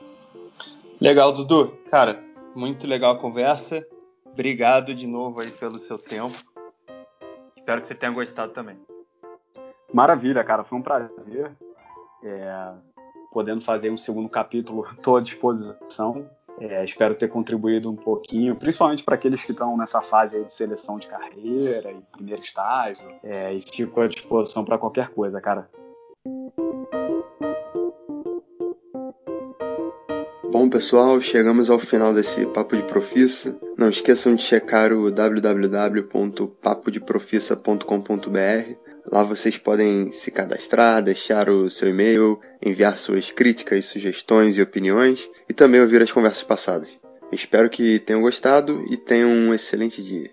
Legal, Dudu. Cara, muito legal a conversa. Obrigado de novo aí pelo seu tempo. Espero que você tenha gostado também. Maravilha, cara, foi um prazer. É, podendo fazer um segundo capítulo, estou à disposição. É, espero ter contribuído um pouquinho, principalmente para aqueles que estão nessa fase de seleção de carreira e primeiro estágio. É, e fico à disposição para qualquer coisa, cara. Bom, pessoal, chegamos ao final desse Papo de Profissa. Não esqueçam de checar o www.papodeprofissa.com.br Lá vocês podem se cadastrar, deixar o seu e-mail, enviar suas críticas, sugestões e opiniões e também ouvir as conversas passadas. Espero que tenham gostado e tenham um excelente dia.